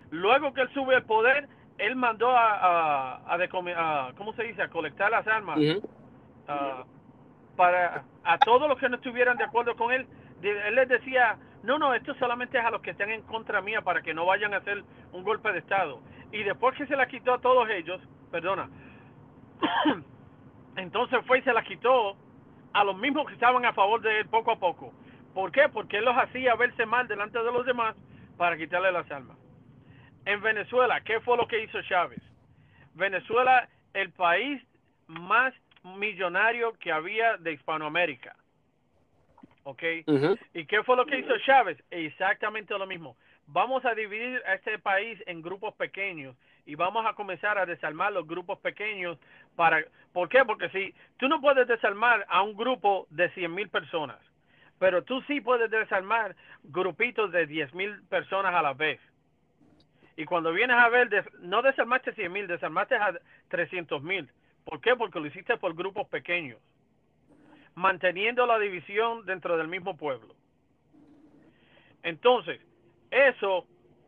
Luego que él sube al poder, él mandó a, a, a, a- ¿cómo se dice? A colectar las armas para a todos los que no estuvieran de acuerdo con él. él les decía, no, no, esto solamente es a los que estén en contra mía para que no vayan a hacer un golpe de Estado. Y después que se la quitó a todos ellos, perdona, entonces fue y se la quitó a los mismos que estaban a favor de él poco a poco. ¿Por qué? Porque él los hacía verse mal delante de los demás para quitarle las armas. En Venezuela, ¿qué fue lo que hizo Chávez? Venezuela, el país más millonario que había de Hispanoamérica. ¿Ok? ¿Y qué fue lo que hizo Chávez? Exactamente lo mismo. Vamos a dividir a este país en grupos pequeños y vamos a comenzar a desarmar los grupos pequeños para ¿por qué? Porque si tú no puedes desarmar a un grupo de 100 mil personas, pero tú sí puedes desarmar grupitos de 10 mil personas a la vez. Y cuando vienes a ver, des- no desarmaste 100 mil, desarmaste a 300 mil. ¿Por qué? Porque lo hiciste por grupos pequeños, manteniendo la división dentro del mismo pueblo. Entonces, eso,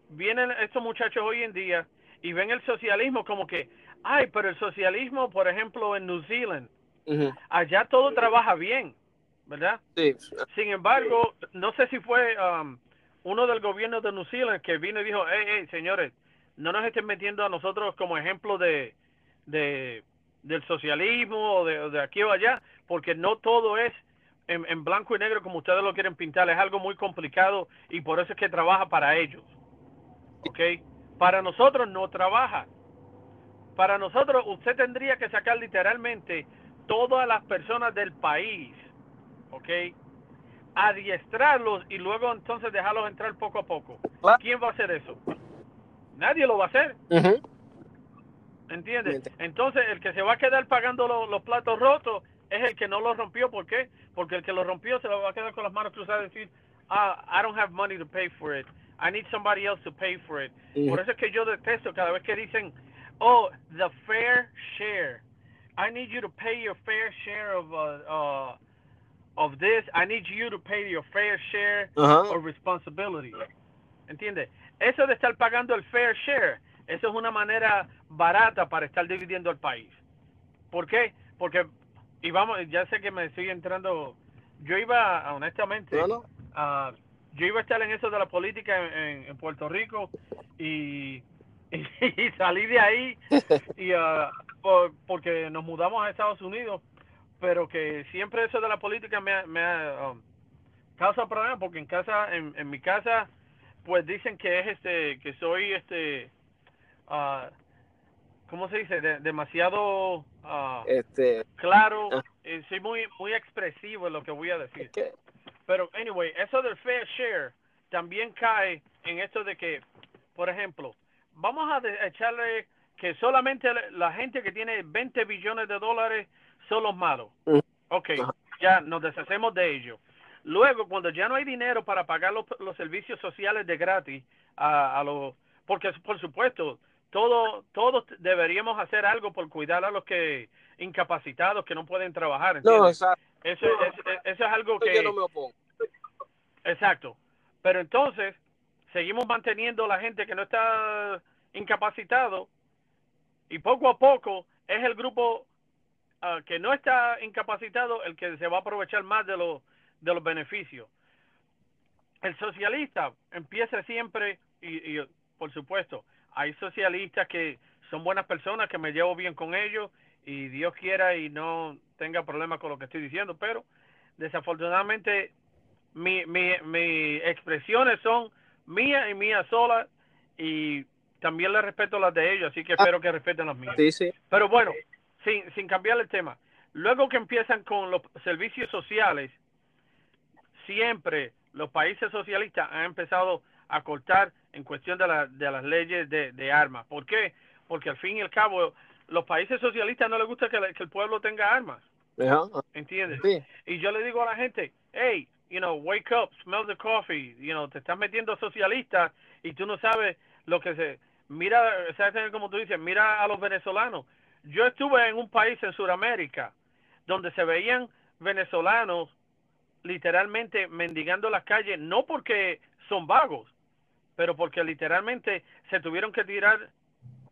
vienen estos muchachos hoy en día y ven el socialismo como que, ay, pero el socialismo, por ejemplo, en New Zealand, allá todo trabaja bien, ¿verdad? Sí. Sin embargo, no sé si fue um, uno del gobierno de New Zealand que vino y dijo, hey, hey, señores, no nos estén metiendo a nosotros como ejemplo de, de del socialismo o de, aquí o allá, porque no todo es en, en blanco y negro como ustedes lo quieren pintar, es algo muy complicado y por eso es que trabaja para ellos. ¿Ok? Para nosotros no trabaja. Para nosotros usted tendría que sacar literalmente todas las personas del país, ¿ok? Adiestrarlos y luego entonces dejarlos entrar poco a poco. Claro. ¿Quién va a hacer eso? Nadie lo va a hacer. ¿Entiendes? Entonces, el que se va a quedar pagando lo- los platos rotos es el que no los rompió. ¿Por qué? Porque el que lo rompió se lo va a quedar con las manos cruzadas y decir, ah, I don't have money to pay for it. I need somebody else to pay for it. Por eso es que yo detesto cada vez que dicen, oh, the fair share. I need you to pay your fair share of, uh, uh, of this. I need you to pay your fair share Ajá. or responsibility. ¿Entiendes? Eso de estar pagando el fair share, eso es una manera barata para estar dividiendo el país. ¿Por qué? Porque, y vamos, ya sé que me estoy entrando, yo iba, honestamente, No, no. ah, yo iba a estar en eso de la política en, en- Puerto Rico y, y, salí de ahí y ah, por- porque nos mudamos a Estados Unidos, pero que siempre eso de la política me, ha- me ha um, causa problemas porque en casa, en, en mi casa, pues dicen que es este, que soy este, ah, ¿cómo se dice? De- demasiado ah, Este, claro, ah. eh, soy muy, muy expresivo en lo que voy a decir. Pero, anyway, eso del fair share también cae en esto de que, por ejemplo, vamos a de- echarle que solamente la- la gente que tiene 20 billones de dólares son los malos. Ok, ya nos deshacemos de ellos. Luego, cuando ya no hay dinero para pagar los, los servicios sociales de gratis a, a los... Porque, por supuesto, todo, todos deberíamos hacer algo por cuidar a los que incapacitados que no pueden trabajar. no, exacto. Eso, es- eso es algo que... Yo no me opongo. Exacto. Pero entonces, seguimos manteniendo la gente que no está incapacitado y poco a poco es el grupo ah, que no está incapacitado el que se va a aprovechar más de los de los beneficios. El socialista empieza siempre y, y por supuesto hay socialistas que son buenas personas que me llevo bien con ellos y Dios quiera y no tenga problemas con lo que estoy diciendo, pero desafortunadamente mi, mi, mi expresiones son mías y mías solas y también le respeto las de ellos, así que espero que respeten las mías. Sí, sí. Pero bueno, sin, sin cambiar el tema, luego que empiezan con los servicios sociales, siempre los países socialistas han empezado a cortar en cuestión de, la, de las leyes de, de armas. ¿Por qué? Porque al fin y al cabo, los países socialistas no les gusta que, la- que el pueblo tenga armas. ¿Entiendes? Y yo le digo a la gente, hey, you know, wake up, smell the coffee, you know, te estás metiendo socialista y tú no sabes lo que se... Mira, ¿sabes como tú dices? Mira a los venezolanos. Yo estuve en un país en Sudamérica donde se veían venezolanos literalmente mendigando las calles, no porque son vagos, pero porque literalmente se tuvieron que tirar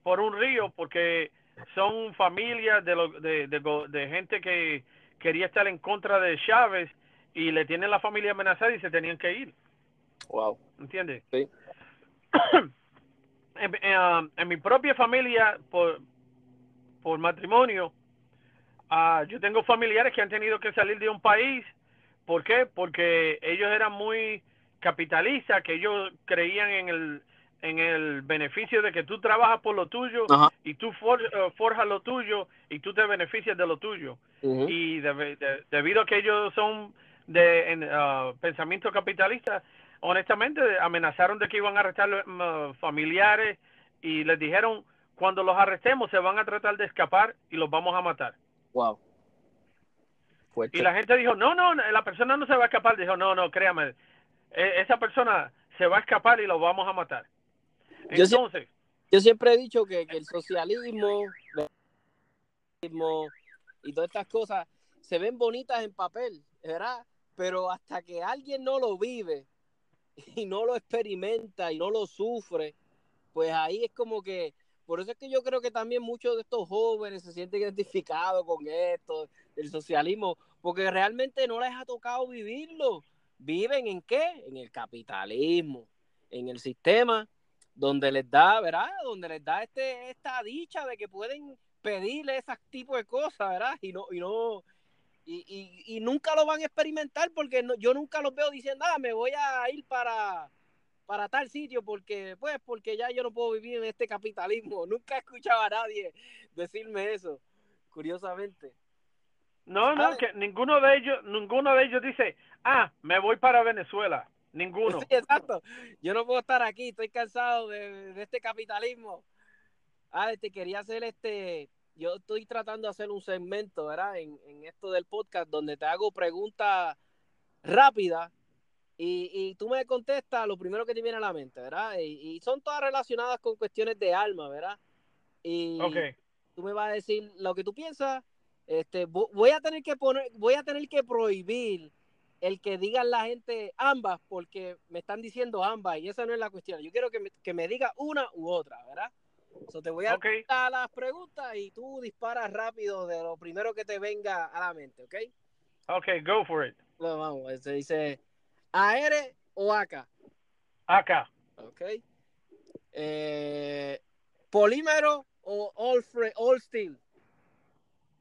por un río porque son familias de, de, de, gente que quería estar en contra de Chávez y le tienen la familia amenazada y se tenían que ir. Wow. ¿Entiendes? Sí. Um, en, mi propia familia, por, por matrimonio, uh, yo tengo familiares que han tenido que salir de un país. ¿Por qué? Porque ellos eran muy capitalistas, que ellos creían en el en el beneficio de que tú trabajas por lo tuyo y tú eh, forjas lo tuyo y tú te beneficias de lo tuyo. Y debido a que ellos son de en, uh, pensamiento capitalista, honestamente amenazaron de que iban a arrestar uh, familiares y les dijeron, cuando los arrestemos se van a tratar de escapar y los vamos a matar. Wow. Y la gente dijo, no, no, la persona no se va a escapar. Dijo, no, no, créame, e, esa persona se va a escapar y lo vamos a matar. Yo, Entonces, yo siempre he dicho que, el socialismo, y todas estas cosas se ven bonitas en papel, ¿verdad? Pero hasta que alguien no lo vive y no lo experimenta y no lo sufre, pues ahí es como que, por eso es que yo creo que también muchos de estos jóvenes se sienten identificados con esto, del socialismo, porque realmente no les ha tocado vivirlo. ¿Viven en qué? En el capitalismo, en el sistema donde les da, ¿verdad? Donde les da este, esta dicha de que pueden pedirle ese tipo de cosas, ¿verdad? Y no, y no, y, y, nunca lo van a experimentar porque yo nunca los veo diciendo, ah, me voy a ir para, para tal sitio porque, pues, porque ya yo no puedo vivir en este capitalismo. Nunca he escuchado a nadie decirme eso, curiosamente. No, no, que ninguno de ellos, ninguno de ellos dice, ah, me voy para Venezuela. Ninguno. Sí, exacto. Yo no puedo estar aquí, estoy cansado de, este capitalismo. Ah, te quería hacer este, yo estoy tratando de hacer un segmento, ¿verdad? En, esto del podcast donde te hago preguntas rápidas y, y, tú me contestas lo primero que te viene a la mente, ¿verdad? Y, son todas relacionadas con cuestiones de alma, ¿verdad? Y tú me vas a decir lo que tú piensas. Este, voy a tener que poner, voy a tener que prohibir el que digan la gente ambas, porque me están diciendo ambas y esa no es la cuestión. Yo quiero que me, que me diga una u otra, ¿verdad? So te voy a dar las preguntas y tú disparas rápido de lo primero que te venga a la mente, ¿ok? Ok, go for it. Bueno, vamos, se dice AR o AK. AK. Ok. Eh, polímero o all, all steel.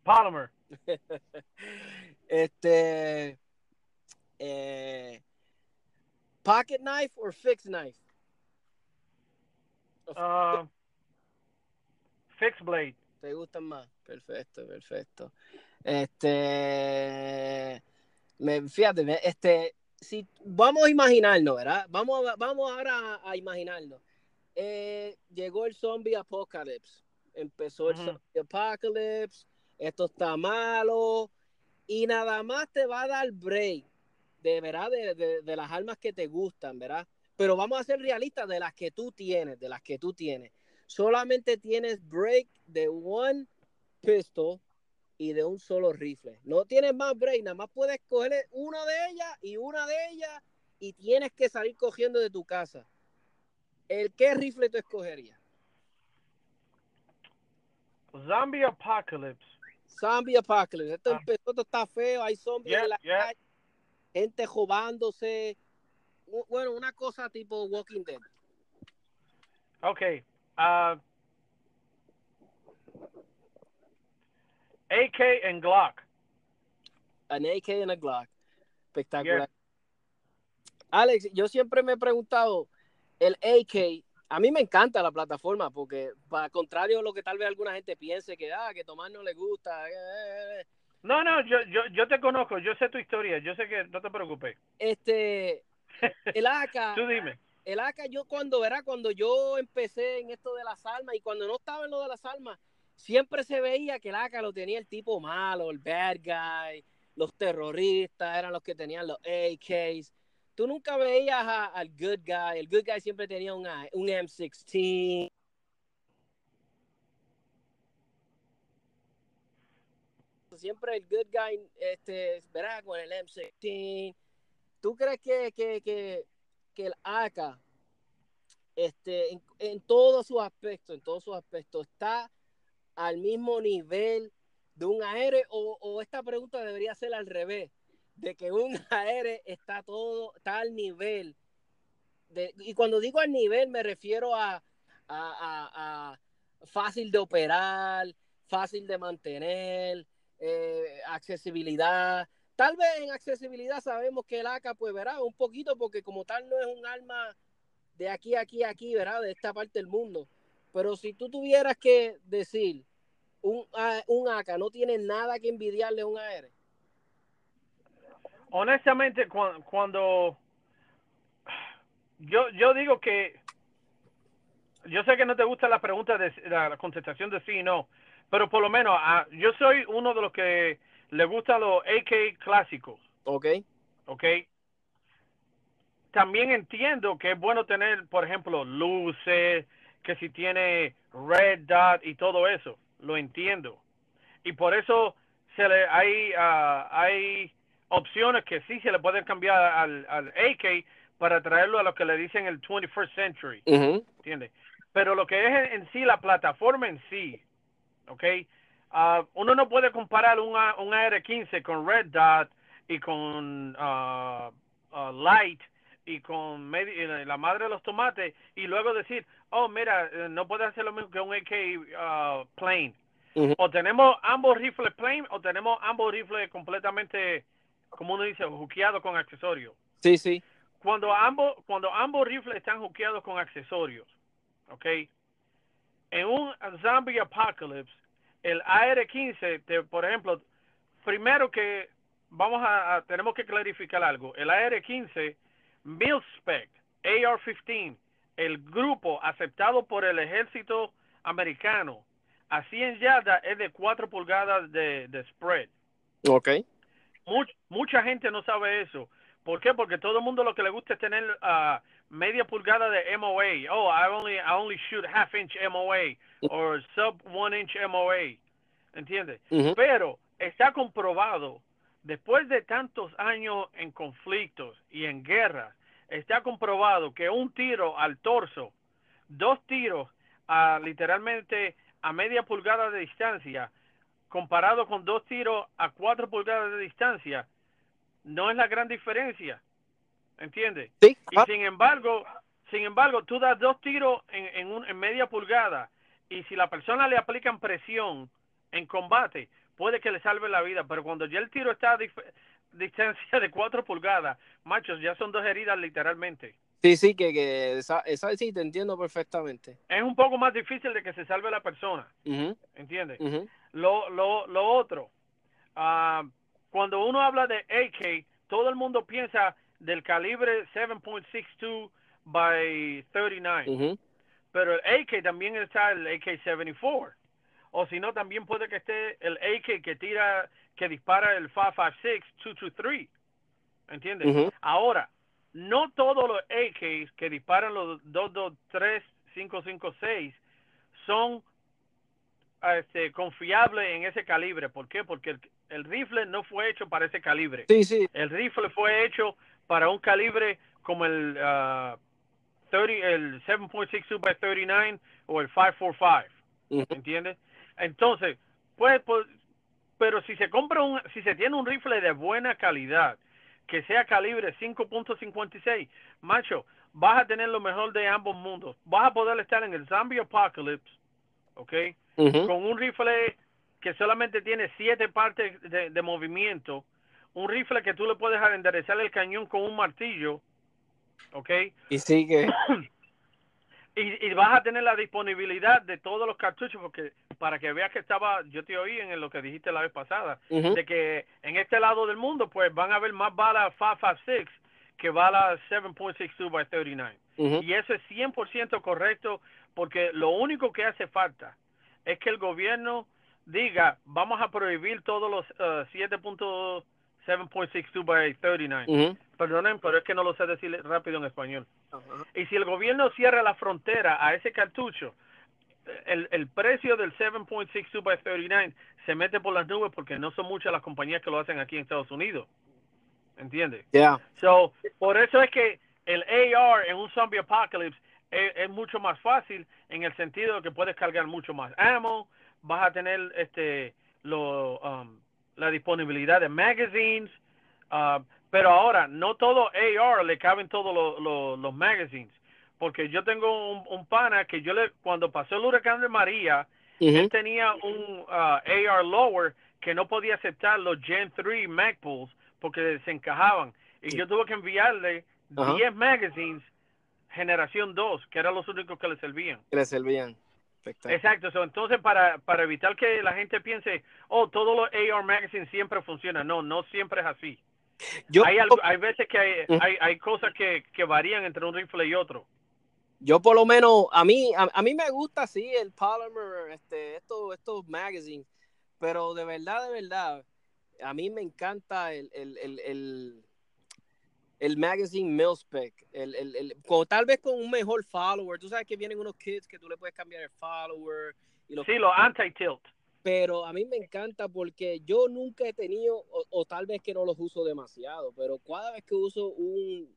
Polymer. este eh, pocket knife or fixed knife? Uh, fixed blade. ¿Te gustan más? Perfecto, perfecto. Este, me, fíjate, este, si vamos a imaginarnos, ¿verdad? Vamos, vamos ahora a, imaginarnos. Eh, llegó el zombie apocalypse. Empezó el zombie apocalypse. Esto está malo. Y nada más te va a dar break de, ¿verdad? De, las armas que te gustan, ¿verdad? Pero vamos a ser realistas de las que tú tienes, de las que tú tienes. Solamente tienes break de one pistol y de un solo rifle. No tienes más break, nada más puedes coger una de ellas y una de ellas y tienes que salir cogiendo de tu casa. ¿El qué rifle tú escogerías? Zombie Apocalypse. Zombie Apocalypse. Esto ah. empezó, esto está feo, hay zombies en la calle gente jobándose. Bueno, una cosa tipo Walking Dead. Ok. Uh, AK and Glock. An AK and a Glock. Espectacular. Alex, yo siempre me he preguntado, el AK, a mí me encanta la plataforma porque, para contrario a lo que tal vez alguna gente piense que, ah, que Tomás no le gusta, eh, eh, eh, no, no, yo, yo, yo te conozco, yo sé tu historia, yo sé que no te preocupes. Este, el AK. Tú dime. El AK, yo cuando, verá, cuando yo empecé en esto de las almas y cuando no estaba en lo de las almas, siempre se veía que el AK lo tenía el tipo malo, el bad guy, los terroristas eran los que tenían los AKs. Tú nunca veías al good guy, el good guy siempre tenía un, un M16. Siempre el good guy, este, verá, con el M16. ¿Tú crees que, que, que, que el AK, este, en, en todos sus aspectos, en todos sus aspectos, está al mismo nivel de un aéreo o, o, esta pregunta debería ser al revés, de que un aéreo está todo, está al nivel. De, y cuando digo al nivel me refiero a, a, a, fácil de operar, fácil de mantener, eh, accesibilidad. Tal vez en accesibilidad sabemos que el AK, pues verá, un poquito, porque como tal no es un arma de aquí, aquí, aquí, verá, de esta parte del mundo. Pero si tú tuvieras que decir, un, un AK no tiene nada que envidiarle a un AR. Honestamente, cuando, cuando yo, yo digo que yo sé que no te gusta la pregunta de la contestación de sí y no, pero por lo menos uh, yo soy uno de los que le gustan los AK clásicos. Ok. Ok. También entiendo que es bueno tener, por ejemplo, luces, que si tiene red dot y todo eso lo entiendo. Y por eso se le hay uh, hay opciones que sí se le pueden cambiar al, al AK para traerlo a lo que le dicen el 21st century. Uh -huh. ¿Entiendes? Pero lo que es en sí la plataforma en sí, ¿ok? Uh, uno no puede comparar un, un AR-15 con Red Dot y con uh, uh, Light y con la madre de los tomates y luego decir, oh, mira, no puede hacer lo mismo que un AK uh, plain. Uh -huh. O tenemos ambos rifles plain o tenemos ambos rifles completamente, como uno dice, juqueados con accesorios. Sí, sí. Cuando ambos, cuando ambos rifles están juqueados con accesorios, ¿ok? En un zombie apocalypse, el AR-15, te, por ejemplo, primero que vamos a, a, tenemos que clarificar algo. El AR-15, Mil-Spec, AR-15, el grupo aceptado por el ejército americano a 100 yardas es de 4 pulgadas de, de spread. Ok. Much, mucha gente no sabe eso. ¿Por qué? Porque todo el mundo lo que le gusta es tener uh, media pulgada de MOA. Oh, I only, I only shoot half inch MOA or sub one inch MOA. ¿Entiendes? Uh -huh. Pero está comprobado, después de tantos años en conflictos y en guerras, está comprobado que un tiro al torso, dos tiros a literalmente a media pulgada de distancia, comparado con dos tiros a cuatro pulgadas de distancia, no es la gran diferencia. ¿Entiendes? Sí. Y sin embargo, sin embargo, tú das dos tiros en, en, un, en media pulgada y si la persona le aplican presión en combate, puede que le salve la vida, pero cuando ya el tiro está distancia de cuatro pulgadas, machos, ya son dos heridas literalmente. Sí, sí, que, que esa, esa sí te entiendo perfectamente. Es un poco más difícil de que se salve la persona, uh -huh. ¿entiendes? Uh -huh. lo, lo, lo otro, uh, cuando uno habla de AK, todo el mundo piensa del calibre 7.62 by 39. Uh -huh. Pero el AK también está el AK-74. O si no, también puede que esté el AK que tira, que dispara el 5.56-223. ¿Entiendes? Uh -huh. Ahora, no todos los AKs que disparan los 223, 556 son este, confiables en ese calibre. ¿Por qué? Porque el, el, rifle no fue hecho para ese calibre. Sí, sí. El rifle fue hecho para un calibre como el, uh, 30, el 7.62 by 39 o el 545. Uh -huh. Entonces, pues, pues, pero si se compra un, si se tiene un rifle de buena calidad, que sea calibre 5.56, macho, vas a tener lo mejor de ambos mundos. Vas a poder estar en el zombie apocalypse, ¿ok? Uh -huh. Con un rifle que solamente tiene siete partes de, de, movimiento, un rifle que tú le puedes enderezar el cañón con un martillo, ¿ok? Y sigue. y, y, vas a tener la disponibilidad de todos los cartuchos, porque para que veas que estaba, yo te oí en lo que dijiste la vez pasada, uh -huh. de que en este lado del mundo, pues van a haber más balas 556 que balas 7.62 by 39. Uh -huh. Y eso es 100% correcto, porque lo único que hace falta es que el gobierno diga, vamos a prohibir todos los uh, 7.7.62 by 39. Ujú. Perdonen, pero es que no lo sé decir rápido en español. Y si el gobierno cierra la frontera a ese cartucho, el, el precio del 7.62 by 39 se mete por las nubes porque no son muchas las compañías que lo hacen aquí en Estados Unidos. ¿Entiendes? Yeah. So, por eso es que el AR en un zombie apocalypse es, es mucho más fácil en el sentido de que puedes cargar mucho más ammo, vas a tener este lo, um, la disponibilidad de magazines, uh, pero ahora no todo AR le caben todos los magazines, porque yo tengo un, un pana que yo le cuando pasó el huracán de María, él tenía un uh, AR lower que no podía aceptar los Gen 3 Magpools porque se encajaban. Y yo tuve que enviarle Ajá. 10 magazines generación 2, que eran los únicos que le servían. Que le servían. Espectacular. Exacto, so, entonces para, para evitar que la gente piense, oh, todos los AR magazines siempre funcionan. No, no siempre es así. Yo, hay, algo- hay veces que hay, Ujú. hay, hay cosas que, que varían entre un rifle y otro. yo por lo menos, a mí, a, a mí me gusta sí el Polymer, este, estos, estos magazines, pero de verdad, de verdad, a mí me encanta el, el, el, el, el magazine Milspec, el, el, el, con- tal vez con un mejor follower, tú sabes que vienen unos kits que tú le puedes cambiar el follower y los Sí, los anti-tilt. pero a mí me encanta porque yo nunca he tenido, o, o tal vez que no los uso demasiado, pero cada vez que uso un,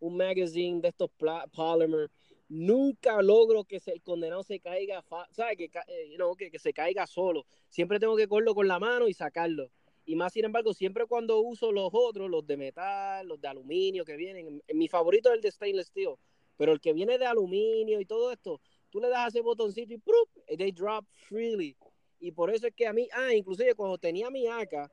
un magazine de estos polymer, nunca logro que el condenado se caiga, ¿sabes? Que, eh, know, que, que se caiga solo. Siempre tengo que cogerlo con la mano y sacarlo. Y más sin embargo, siempre cuando uso los otros, los de metal, los de aluminio que vienen, mi favorito es el de stainless steel, pero el que viene de aluminio y todo esto, tú le das a ese botoncito y ¡prup! they drop freely. Y por eso es que a mí, ah, inclusive cuando tenía mi AK,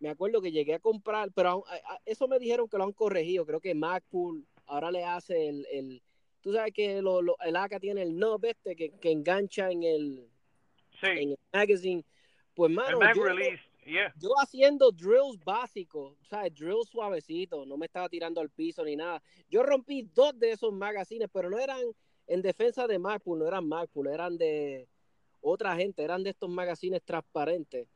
me acuerdo que llegué a comprar, pero aún- a- a- eso me dijeron que lo han corregido. Creo que Macpool ahora le hace el, el tú sabes que lo, lo- el AK tiene el knob este que, que engancha en el, Sí, en el magazine. Pues, el mano, mag yo, release. Yeah. yo haciendo drills básicos, ¿sabes? Drills suavecitos, no me estaba tirando al piso ni nada. Yo rompí dos de esos magazines, pero no eran en defensa de Macpool, no eran Macpool, eran de otra gente, eran de estos magazines transparentes.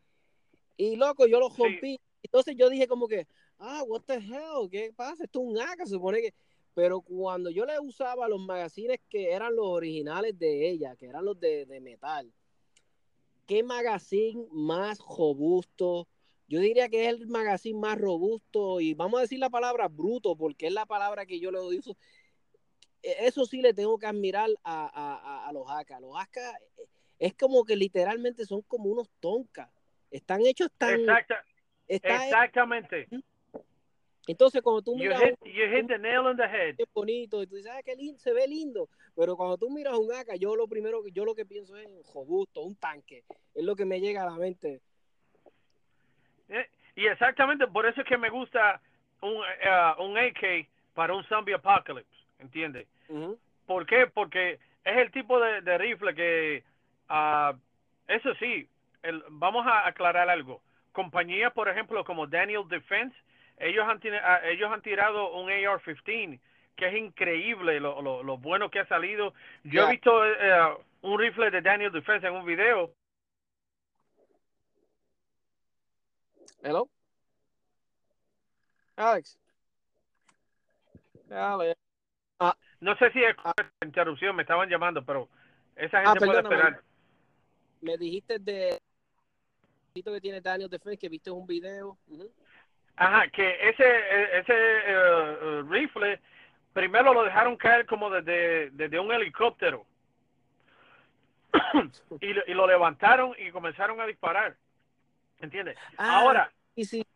Y loco, yo los Sí. rompí. Entonces yo dije como que, ah, what the hell, ¿qué pasa? Esto es un AK, se supone que... Pero cuando yo le usaba los magazines que eran los originales de ella, que eran los de, de metal, ¿qué magazine más robusto? Yo diría que es el magazine más robusto y vamos a decir la palabra bruto porque es la palabra que yo le uso. E- Eso sí le tengo que admirar a, a, a- los AK. Los AK eh, es como que literalmente son como unos toncas. Están hechos tan... Exacta, está- exactamente. Entonces cuando tú You miras hit, un you hit the nail on the head. es bonito y tú dices, ah, qué lindo, se ve lindo. Pero cuando tú miras un AK, yo lo primero que yo lo que pienso es un robusto, un tanque. Es lo que me llega a la mente. Eh, Y exactamente por eso es que me gusta un, eh, un AK para un zombie apocalypse, ¿entiendes? Ujú. ¿Por qué? Porque es el tipo de, de rifle que, ah, eso sí, el- vamos a aclarar algo. Compañías, por ejemplo, como Daniel Defense, ellos han, ah, ellos han tirado un AR-15 que es increíble lo, lo, lo bueno que ha salido. Yo he visto eh, un rifle de Daniel Defense en un video. Hello. Alex. Alex. No sé si es interrupción, me estaban llamando, pero esa gente Ah, puede perdóname. esperar. Me dijiste de que tiene Daniel Defense que viste un video. Ajá, que ese eh, ese eh, rifle primero lo dejaron caer como desde, desde un helicóptero y, lo- y lo levantaron y comenzaron a disparar. ¿Entiendes? Ah, Ahora, Sí, sí.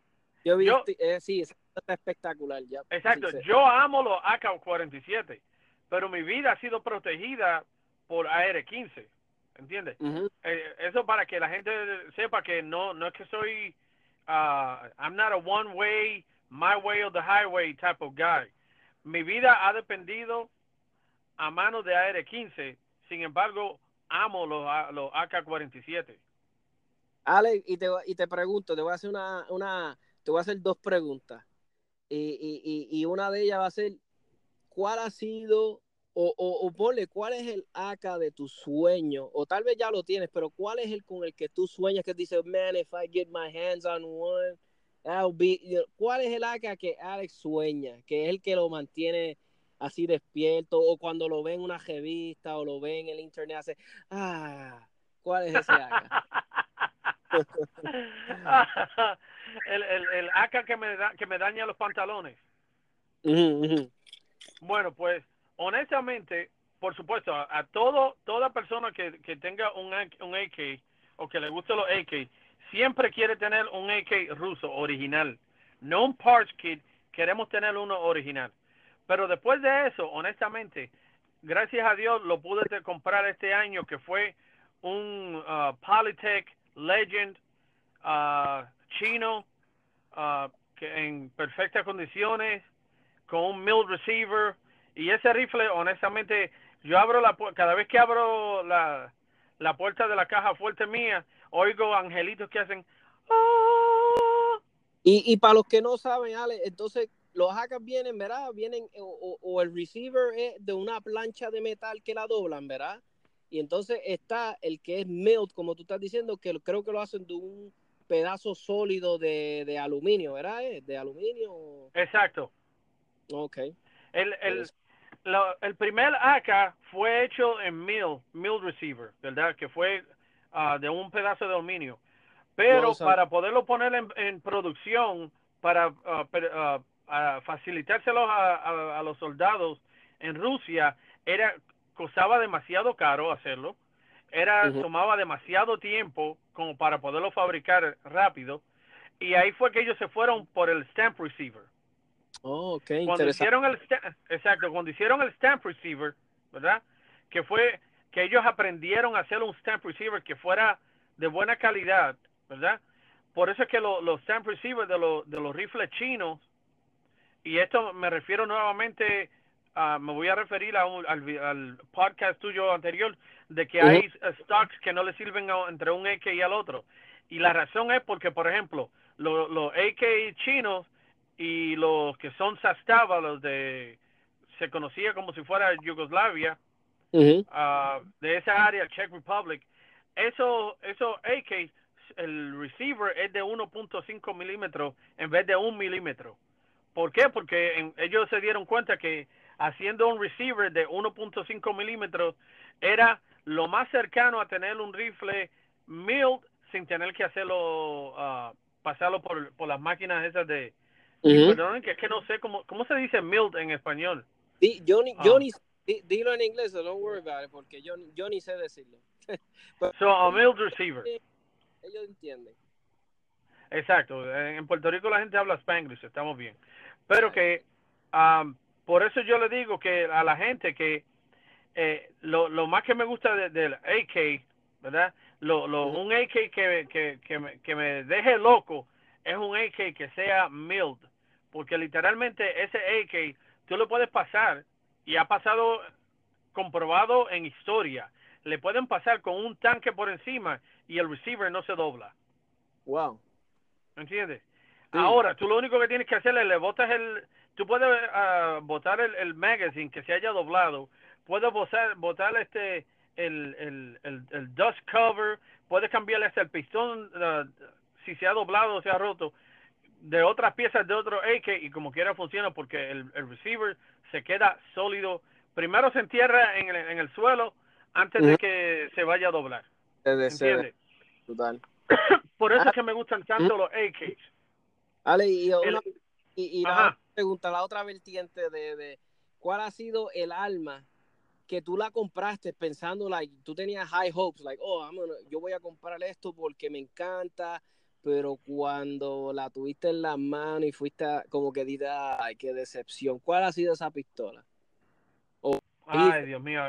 Yo vi, Yo- eh, sí, está espectacular ya. exacto, Sí, sí. yo amo los AK-47, pero mi vida ha sido protegida por AR-15. ¿Entiendes? Eh, eso para que la gente sepa que no no es que soy uh, I'm not a one way my way or the highway type of guy. Mi vida ha dependido a manos de AR-15 sin embargo amo los los AK-47 Alex, y te, y te pregunto, te voy a hacer una, una, te voy a hacer dos preguntas. Y, y, y una de ellas va a ser, ¿cuál ha sido o, o, o ponle, ¿cuál es el AK de tu sueño? O tal vez ya lo tienes, pero ¿cuál es el con el que tú sueñas que dices, man, if I get my hands on one, I'll be... ¿Cuál es el AK que Alex sueña? Que es el que lo mantiene así despierto, o cuando lo ve en una revista, o lo ve en el internet, hace, ah, ¿cuál es ese AK? el, el, el AK que me, da, que me daña los pantalones. Ujú, ujú. Bueno, pues honestamente, por supuesto, a, todo toda persona que, que tenga un, un AK o que le guste los AK, siempre quiere tener un AK ruso original, no un parts kit, queremos tener uno original. Pero después de eso, honestamente, gracias a Dios lo pude comprar este año que fue un uh, Polytech Legend uh, chino uh, que en perfectas condiciones con un mill receiver y ese rifle honestamente yo abro la cada vez que abro la, la puerta de la caja fuerte mía oigo angelitos que hacen "Ah". Y, y para los que no saben, Ale, entonces los hackers vienen, ¿verdad? Vienen, o, o- el receiver es de una plancha de metal que la doblan, ¿verdad? Y entonces está el que es milled, como tú estás diciendo, que creo que lo hacen de un pedazo sólido de, de aluminio, ¿verdad? ¿Eh? De aluminio. exacto Ok. el, el, lo- el primer AK fue hecho en mill mill receiver verdad que fue ah, de un pedazo de aluminio. Pero No, o sea- para poderlo poner en, en producción para ah, per- ah, ah, facilitárselo a, a- a los soldados en Rusia era costaba demasiado caro hacerlo. Era tomaba demasiado tiempo como para poderlo fabricar rápido. Y ahí fue que ellos se fueron por el stamp receiver Oh, ok, cuando hicieron el exacto cuando hicieron el stamp receiver verdad que fue que ellos aprendieron a hacer un stamp receiver que fuera de buena calidad verdad por eso es que lo- los stamp receivers de, los de los rifles chinos y esto me refiero nuevamente a- me voy a referir a un- al, al podcast tuyo anterior de que hay stocks que no le sirven a- entre un AK y al otro. Y la razón es porque por ejemplo lo- los AK chinos y los que son Sastava, los de se conocía como si fuera Yugoslavia, ah, de esa área, Czech Republic, eso, eso AK, el receiver es de 1.5 milímetros en vez de un milímetro. ¿Por qué? Porque en- ellos se dieron cuenta que haciendo un receiver de 1.5 milímetros era lo más cercano a tener un rifle milled sin tener que hacerlo, ah, pasarlo por, por las máquinas esas de, Ujú. Perdonen, que es que no sé cómo, cómo se dice milled en español. Yo ni, Ah. di- dilo en inglés, so don't worry about it, porque yo, yo ni sé decirlo. So, a milled receiver. Ellos entienden. Exacto. En Puerto Rico la gente habla Spanglish, estamos bien. Pero que, am, por eso yo le digo que a la gente que eh, lo, lo más que me gusta de- del AK, ¿verdad? Lo, lo. Un AK que, que, que, me, que me deje loco es un AK que sea milled. Porque literalmente ese AK tú lo puedes pasar y ha pasado comprobado en historia. Le pueden pasar con un tanque por encima y el receiver no se dobla. Wow. ¿Me entiendes? Sí. Ahora, tú lo único que tienes que hacer es le botas el... Tú puedes ah, botar el, el magazine que se haya doblado. Puedes botar, botar este... El, el, el, el dust cover. Puedes cambiarle hasta el pistón ah, si se ha doblado o se ha roto de otras piezas de otro AK y como quiera funciona porque el, el receiver se queda sólido. Primero se entierra en el, en el suelo antes de que se vaya a doblar. ¿Entiendes? total. Por eso Ah. es que me gustan tanto los AKs. Ale, y, El- y, y la pregunta, la otra vertiente de, de cuál ha sido el alma que tú la compraste pensando, like, tú tenías high hopes, like, oh, gonna- yo voy a comprar esto porque me encanta, pero cuando la tuviste en la mano y fuiste a- como que dices, ay, qué decepción. ¿Cuál ha sido esa pistola? Ay, Dios mío.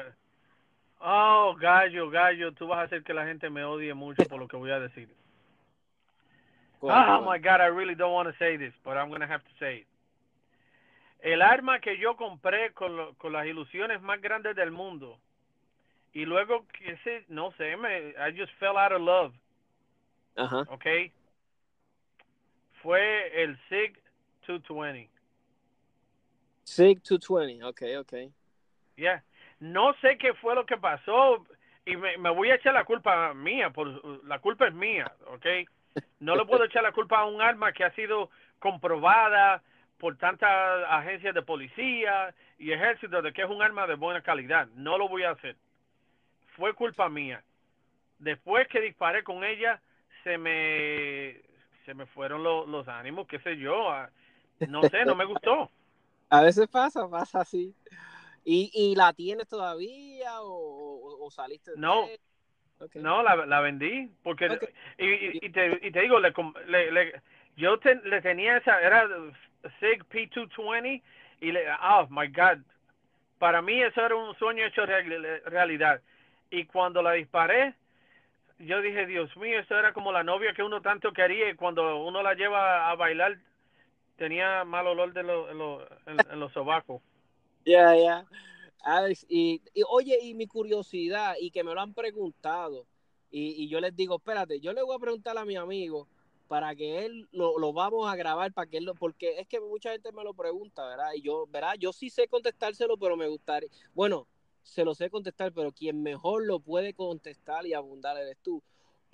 Oh, gallo, gallo, tú vas a hacer que la gente me odie mucho por lo que voy a decir. ¿Cuál, Oh my God, I really don't want to say this, but I'm going to have to say it. El arma que yo compré con, lo- con las ilusiones más grandes del mundo y luego que ese, no sé, me, I just fell out of love, Ajá. ¿ok? Fue el SIG 220. SIG 220, ok, ok. Yeah. No sé qué fue lo que pasó y me, me voy a echar la culpa mía, por la culpa es mía, ¿ok? No le puedo echar la culpa a un arma que ha sido comprobada por tantas agencias de policía y ejército de que es un arma de buena calidad. No lo voy a hacer. Fue culpa mía. Después que disparé con ella, se me se me fueron los, los ánimos, qué sé yo. ah, No sé, no me gustó. A veces pasa, pasa así. ¿Y, y la tienes todavía o, o- saliste? de No. No, la, la vendí porque y, y, te, y te digo, le, le, le- yo te- le tenía esa, era SIG P220 y le, oh my God, para mí eso era un sueño hecho real- realidad. Y cuando la disparé, yo dije, Dios mío, eso era como la novia que uno tanto quería y cuando uno la lleva a bailar tenía mal olor de lo- en, lo- en- los sobacos. Ya, ya. Alex, y, y, oye, y mi curiosidad, y que me lo han preguntado, y, y yo les digo, espérate, yo le voy a preguntar a mi amigo para que él lo, lo vamos a grabar, para que él lo, porque es que mucha gente me lo pregunta, ¿verdad? Y yo, ¿verdad? Yo sí sé contestárselo, pero me gustaría, bueno, se lo sé contestar, pero quien mejor lo puede contestar y abundar eres tú.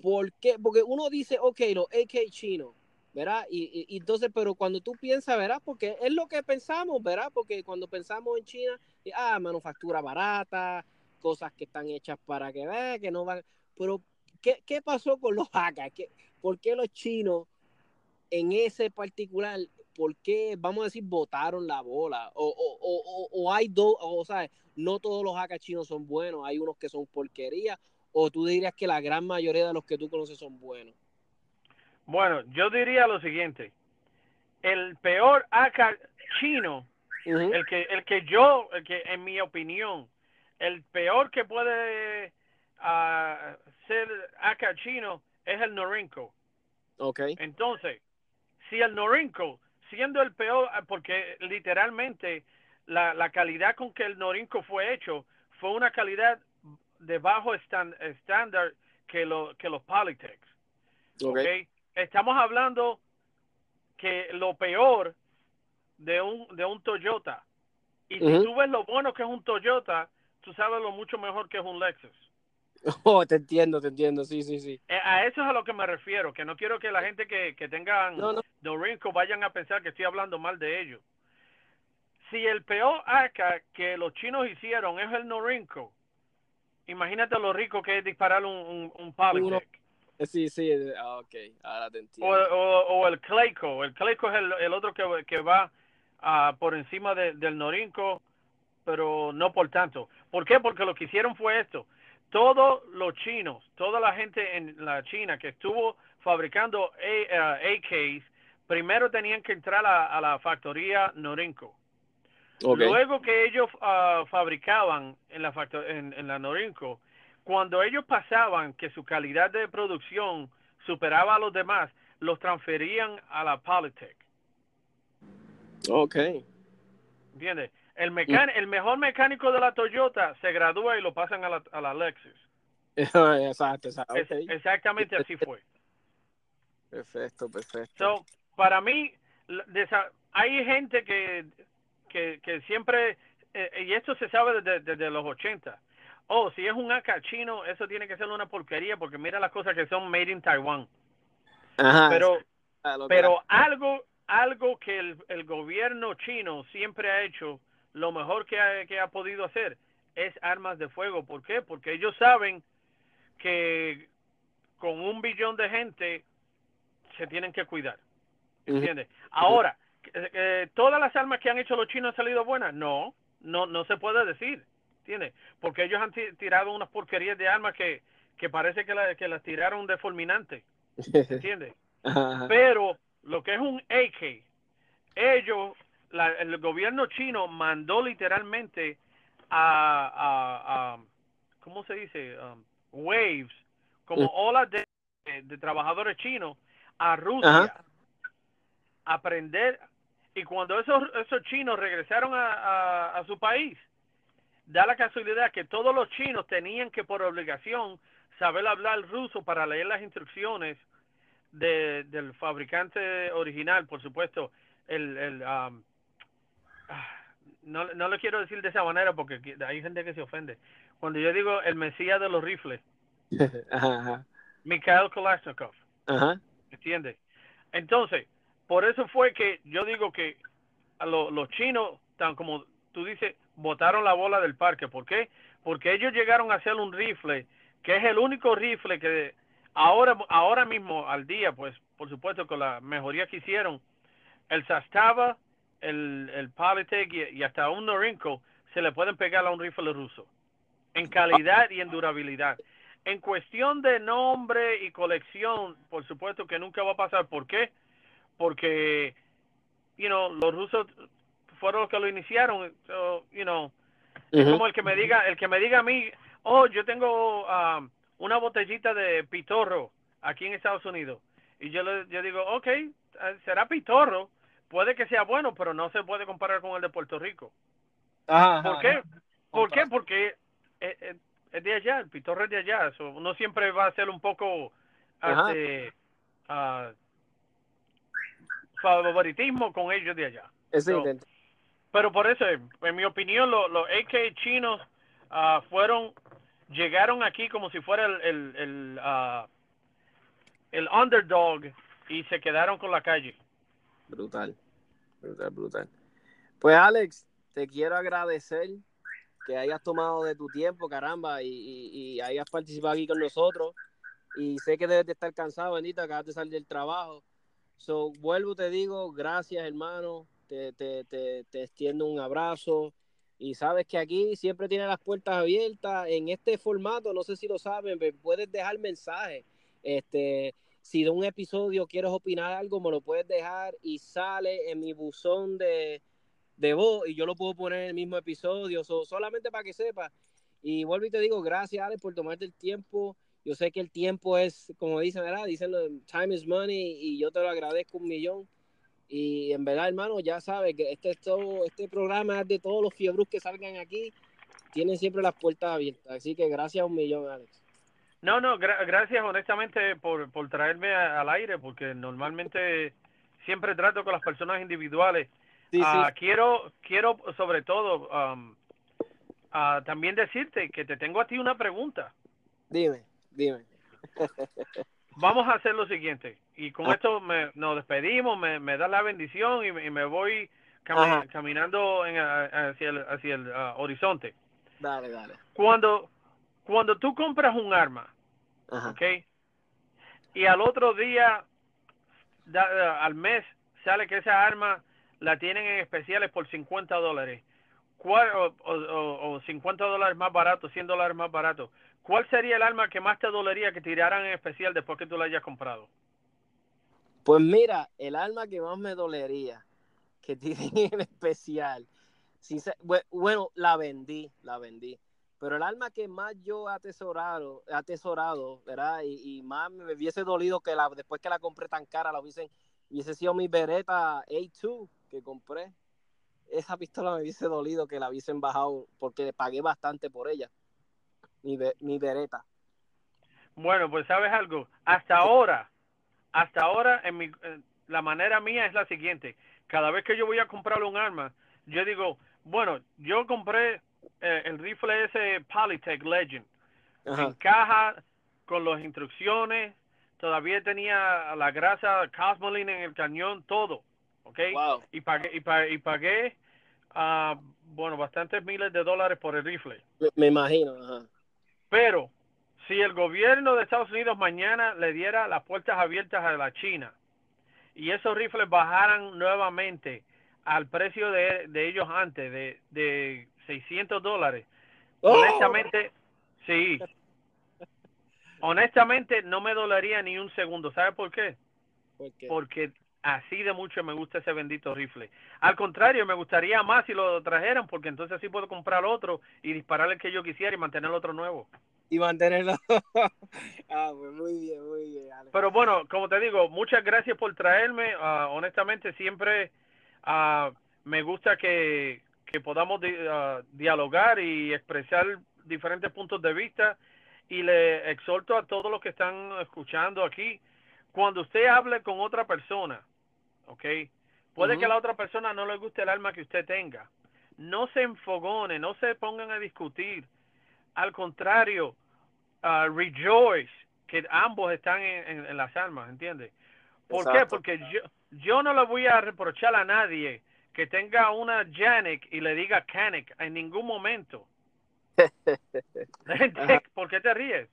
¿Por qué? Porque uno dice, ok, los AK chinos, ¿verdad? Y, entonces, pero cuando tú piensas, ¿verdad? Porque es lo que pensamos, ¿verdad? Porque cuando pensamos en China, ah, manufactura barata, cosas que están hechas para que vean, que no van. Pero, ¿qué, qué pasó con los hackers? ¿Qué, ¿Por qué los chinos, en ese particular, por qué, vamos a decir, botaron la bola? O, o, o, o- hay dos, o, sea, no todos los hackers chinos son buenos, hay unos que son porquería, o tú dirías que la gran mayoría de los que tú conoces son buenos. Bueno, yo diría lo siguiente. El peor AK chino Ujú. el que el que yo el que en mi opinión el peor que puede ah, ser acá chino es el Norinco Ok. entonces si el Norinco siendo el peor ah, porque literalmente la, la calidad con que el Norinco fue hecho fue una calidad de bajo estándar que lo que los Polytech Ok. ¿ok? Estamos hablando que lo peor de un, de un Toyota. Y si Ujú. tú ves lo bueno que es un Toyota, tú sabes lo mucho mejor que es un Lexus. Oh, te entiendo, te entiendo, sí, sí, sí. Eh, A eso es a lo que me refiero, que no quiero que la gente que, que tengan No, vayan a pensar que estoy hablando mal de ellos. Si el peor ACA que los chinos hicieron es el Norinco, imagínate lo rico que es disparar un, un, un Sí, sí, ah, ok, ahora te entiendo. o, o el Clayco. El Clayco es el, el otro que, que va ah, por encima de- del Norinco, pero no por tanto. ¿Por qué? Porque lo que hicieron fue esto. Todos los chinos, toda la gente en la China que estuvo fabricando A- AKs, primero tenían que entrar a, a la factoría Norinco. Luego que ellos ah, fabricaban en la, en, en la Norinco, cuando ellos pasaban que su calidad de producción superaba a los demás, los transferían a la Polytech. Ok. ¿Entiendes? El, mecán- el mejor mecánico de la Toyota se gradúa y lo pasan a la, a la Lexus. exacto, exacto. Exactamente así fue. Perfecto, perfecto. So, para mí, hay gente que, que, que siempre, eh, y esto se sabe desde, desde los 80, oh, si es un AK chino, eso tiene que ser una porquería porque mira las cosas que son made in Taiwan. Ajá. Pero, pero algo, algo que el, el gobierno chino siempre ha hecho, lo mejor que ha, que ha podido hacer es armas de fuego. ¿Por qué? Porque ellos saben que con un billón de gente se tienen que cuidar. ¿Entiendes? Ahora, eh, eh, ¿todas las armas que han hecho los chinos han salido buenas? No, no, no se puede decir. ¿Entiendes? Porque ellos han ti- tirado unas porquerías de armas que, que parece que, la- que las tiraron de fulminante. ¿Entiendes? Pero lo que es un AK, ellos, la- el gobierno chino mandó literalmente a, a, a- ¿cómo se dice? Um, waves, como Mm. olas de, de trabajadores chinos a Rusia Ajá. a aprender. Y cuando esos, esos chinos regresaron a, a, su país, da la casualidad que todos los chinos tenían que por obligación saber hablar ruso para leer las instrucciones de, del fabricante original, por supuesto, el, el um, no, no lo quiero decir de esa manera porque hay gente que se ofende. Cuando yo digo el mesías de los rifles, Ajá, ajá. Mikhail Kalashnikov, Ajá. ¿entiendes? Entonces, por eso fue que yo digo que a lo- los chinos, tan como tú dices, botaron la bola del parque. ¿Por qué? Porque ellos llegaron a hacer un rifle que es el único rifle que ahora ahora mismo al día, pues por supuesto con la mejoría que hicieron, el Sastava, el, el y, y hasta un Norinco se le pueden pegar a un rifle ruso en calidad y en durabilidad. En cuestión de nombre y colección, por supuesto que nunca va a pasar. ¿Por qué? Porque, you know, los rusos fueron los que lo iniciaron. So, you know, es como el que me diga, el que me diga a mí, oh, yo tengo um, una botellita de pitorro aquí en Estados Unidos. Y yo le yo digo, ok, eh, será pitorro, puede que sea bueno, pero no se puede comparar con el de Puerto Rico. Ajá, ¿Por ajá, qué? ajá. ¿Por qué? Porque es, es- es de allá, el pitorro es de allá. so, uno siempre va a ser un poco Ajá. este, ah, favoritismo con ellos de allá. Pero por eso, en mi opinión, lo- los AK chinos ah, fueron, llegaron aquí como si fuera el, el, el, ah, el underdog y se quedaron con la calle. Brutal. Brutal, brutal. Pues Alex, te quiero agradecer que hayas tomado de tu tiempo, caramba, y, hayas participado aquí con nosotros. Y sé que debes de estar cansado, bendito, acabas de salir del trabajo. So, vuelvo, te digo, gracias, hermano. Te, te, te, te extiendo un abrazo. Y sabes que aquí siempre tienes las puertas abiertas. En este formato, no sé si lo saben, me puedes dejar mensajes. Este, si de un episodio quieres opinar algo, me lo puedes dejar y sale en mi buzón de, de voz y yo lo puedo poner en el mismo episodio. So, solamente para que sepas. Y vuelvo y te digo, gracias, Alex, por tomarte el tiempo. Yo sé que el tiempo es, como dicen, ¿verdad? Dicen, time is money y yo te lo agradezco un millón. Y en verdad, hermano, ya sabes que este, es todo, este programa es de todos los fiebrus que salgan aquí. Tienen siempre las puertas abiertas. Así que gracias un millón, Alex. No, no, gra- gracias honestamente por, por traerme a- al aire, porque normalmente siempre trato con las personas individuales. Sí, Ah, quiero, quiero sobre todo um, ah, también decirte que te tengo a ti una pregunta. Dime, dime. Vamos a hacer lo siguiente, y con Ah. esto me, nos despedimos, me, me das la bendición y, me- y me voy cami- caminando en, hacia el, hacia el ah, horizonte. Dale, dale. Cuando, cuando tú compras un arma, Ajá. ¿ok? Y al otro día, da- da- al mes, sale que esa arma la tienen en especiales por 50 dólares. ¿Cuál, o, o, o- o 50 dólares más barato, 100 dólares más barato. ¿Cuál sería el arma que más te dolería que tiraran en especial después que tú la hayas comprado? Pues mira, el alma que más me dolería, que tienen en especial, bueno, la vendí, la vendí. Pero el alma que más yo he atesorado, atesorado, ¿verdad? Y, y más me hubiese dolido que la, después que la compré tan cara, la hubiesen, hubiese sido mi Beretta A2 que compré. Esa pistola me hubiese dolido que la hubiesen bajado porque pagué bastante por ella. Mi, mi Beretta. Bueno, pues sabes algo, hasta ahora, hasta ahora en mi, eh, la manera mía es la siguiente, cada vez que yo voy a comprar un arma, yo digo, bueno, yo compré eh, el rifle ese Polytech Legend, en Ajá. caja, con las instrucciones, todavía tenía la grasa Cosmoline en el cañón, todo, ¿ok? Wow. Y pagué, y pa- y pagué ah, bueno, bastantes miles de dólares por el rifle. Me, me imagino. Ajá. Pero si el gobierno de Estados Unidos mañana le diera las puertas abiertas a la China y esos rifles bajaran nuevamente al precio de, de ellos antes, de, de 600 dólares, ¡Oh! honestamente, sí. Honestamente no me dolería ni un segundo. ¿Sabe por qué? ¿Por qué? Porque así de mucho me gusta ese bendito rifle. Al contrario, me gustaría más si lo trajeran, porque entonces así puedo comprar otro y disparar el que yo quisiera y mantener el otro nuevo. y mantenerlo. ah, pues muy bien, muy bien. Alex. Pero bueno, como te digo, muchas gracias por traerme. Ah, honestamente, siempre ah, me gusta que, que podamos di- ah, dialogar y expresar diferentes puntos de vista. Y le exhorto a todos los que están escuchando aquí, cuando usted hable con otra persona, ¿ok? Puede que a la otra persona no le guste el arma que usted tenga, no se enfogonen, no se pongan a discutir. Al contrario, uh, rejoice que ambos están en, en, en las almas, ¿entiendes? ¿Por qué? Porque yo, yo no le voy a reprochar a nadie que tenga una Janek y le diga Canek en ningún momento. ¿Por qué te ríes?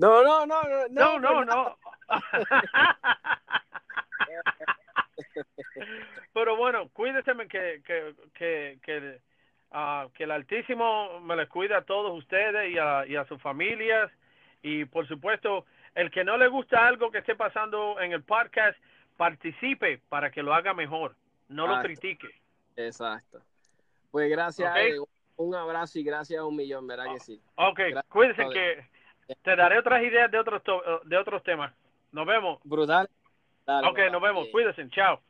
No, no, no, no, No, no, no. Pero bueno, cuídense que, que, que, que, ah, que el Altísimo me les cuida a todos ustedes y a, y a sus familias. Y por supuesto, el que no le gusta algo que esté pasando en el podcast, participe para que lo haga mejor. No lo Exacto. critique. Exacto. Pues gracias, un abrazo y gracias a un millón, ¿verdad que sí? Ok, Gracias, cuídense que te daré otras ideas de otros, to- de otros temas. Nos vemos. Brutal. Dale, Ok, papá. nos vemos. Cuídense. Chao.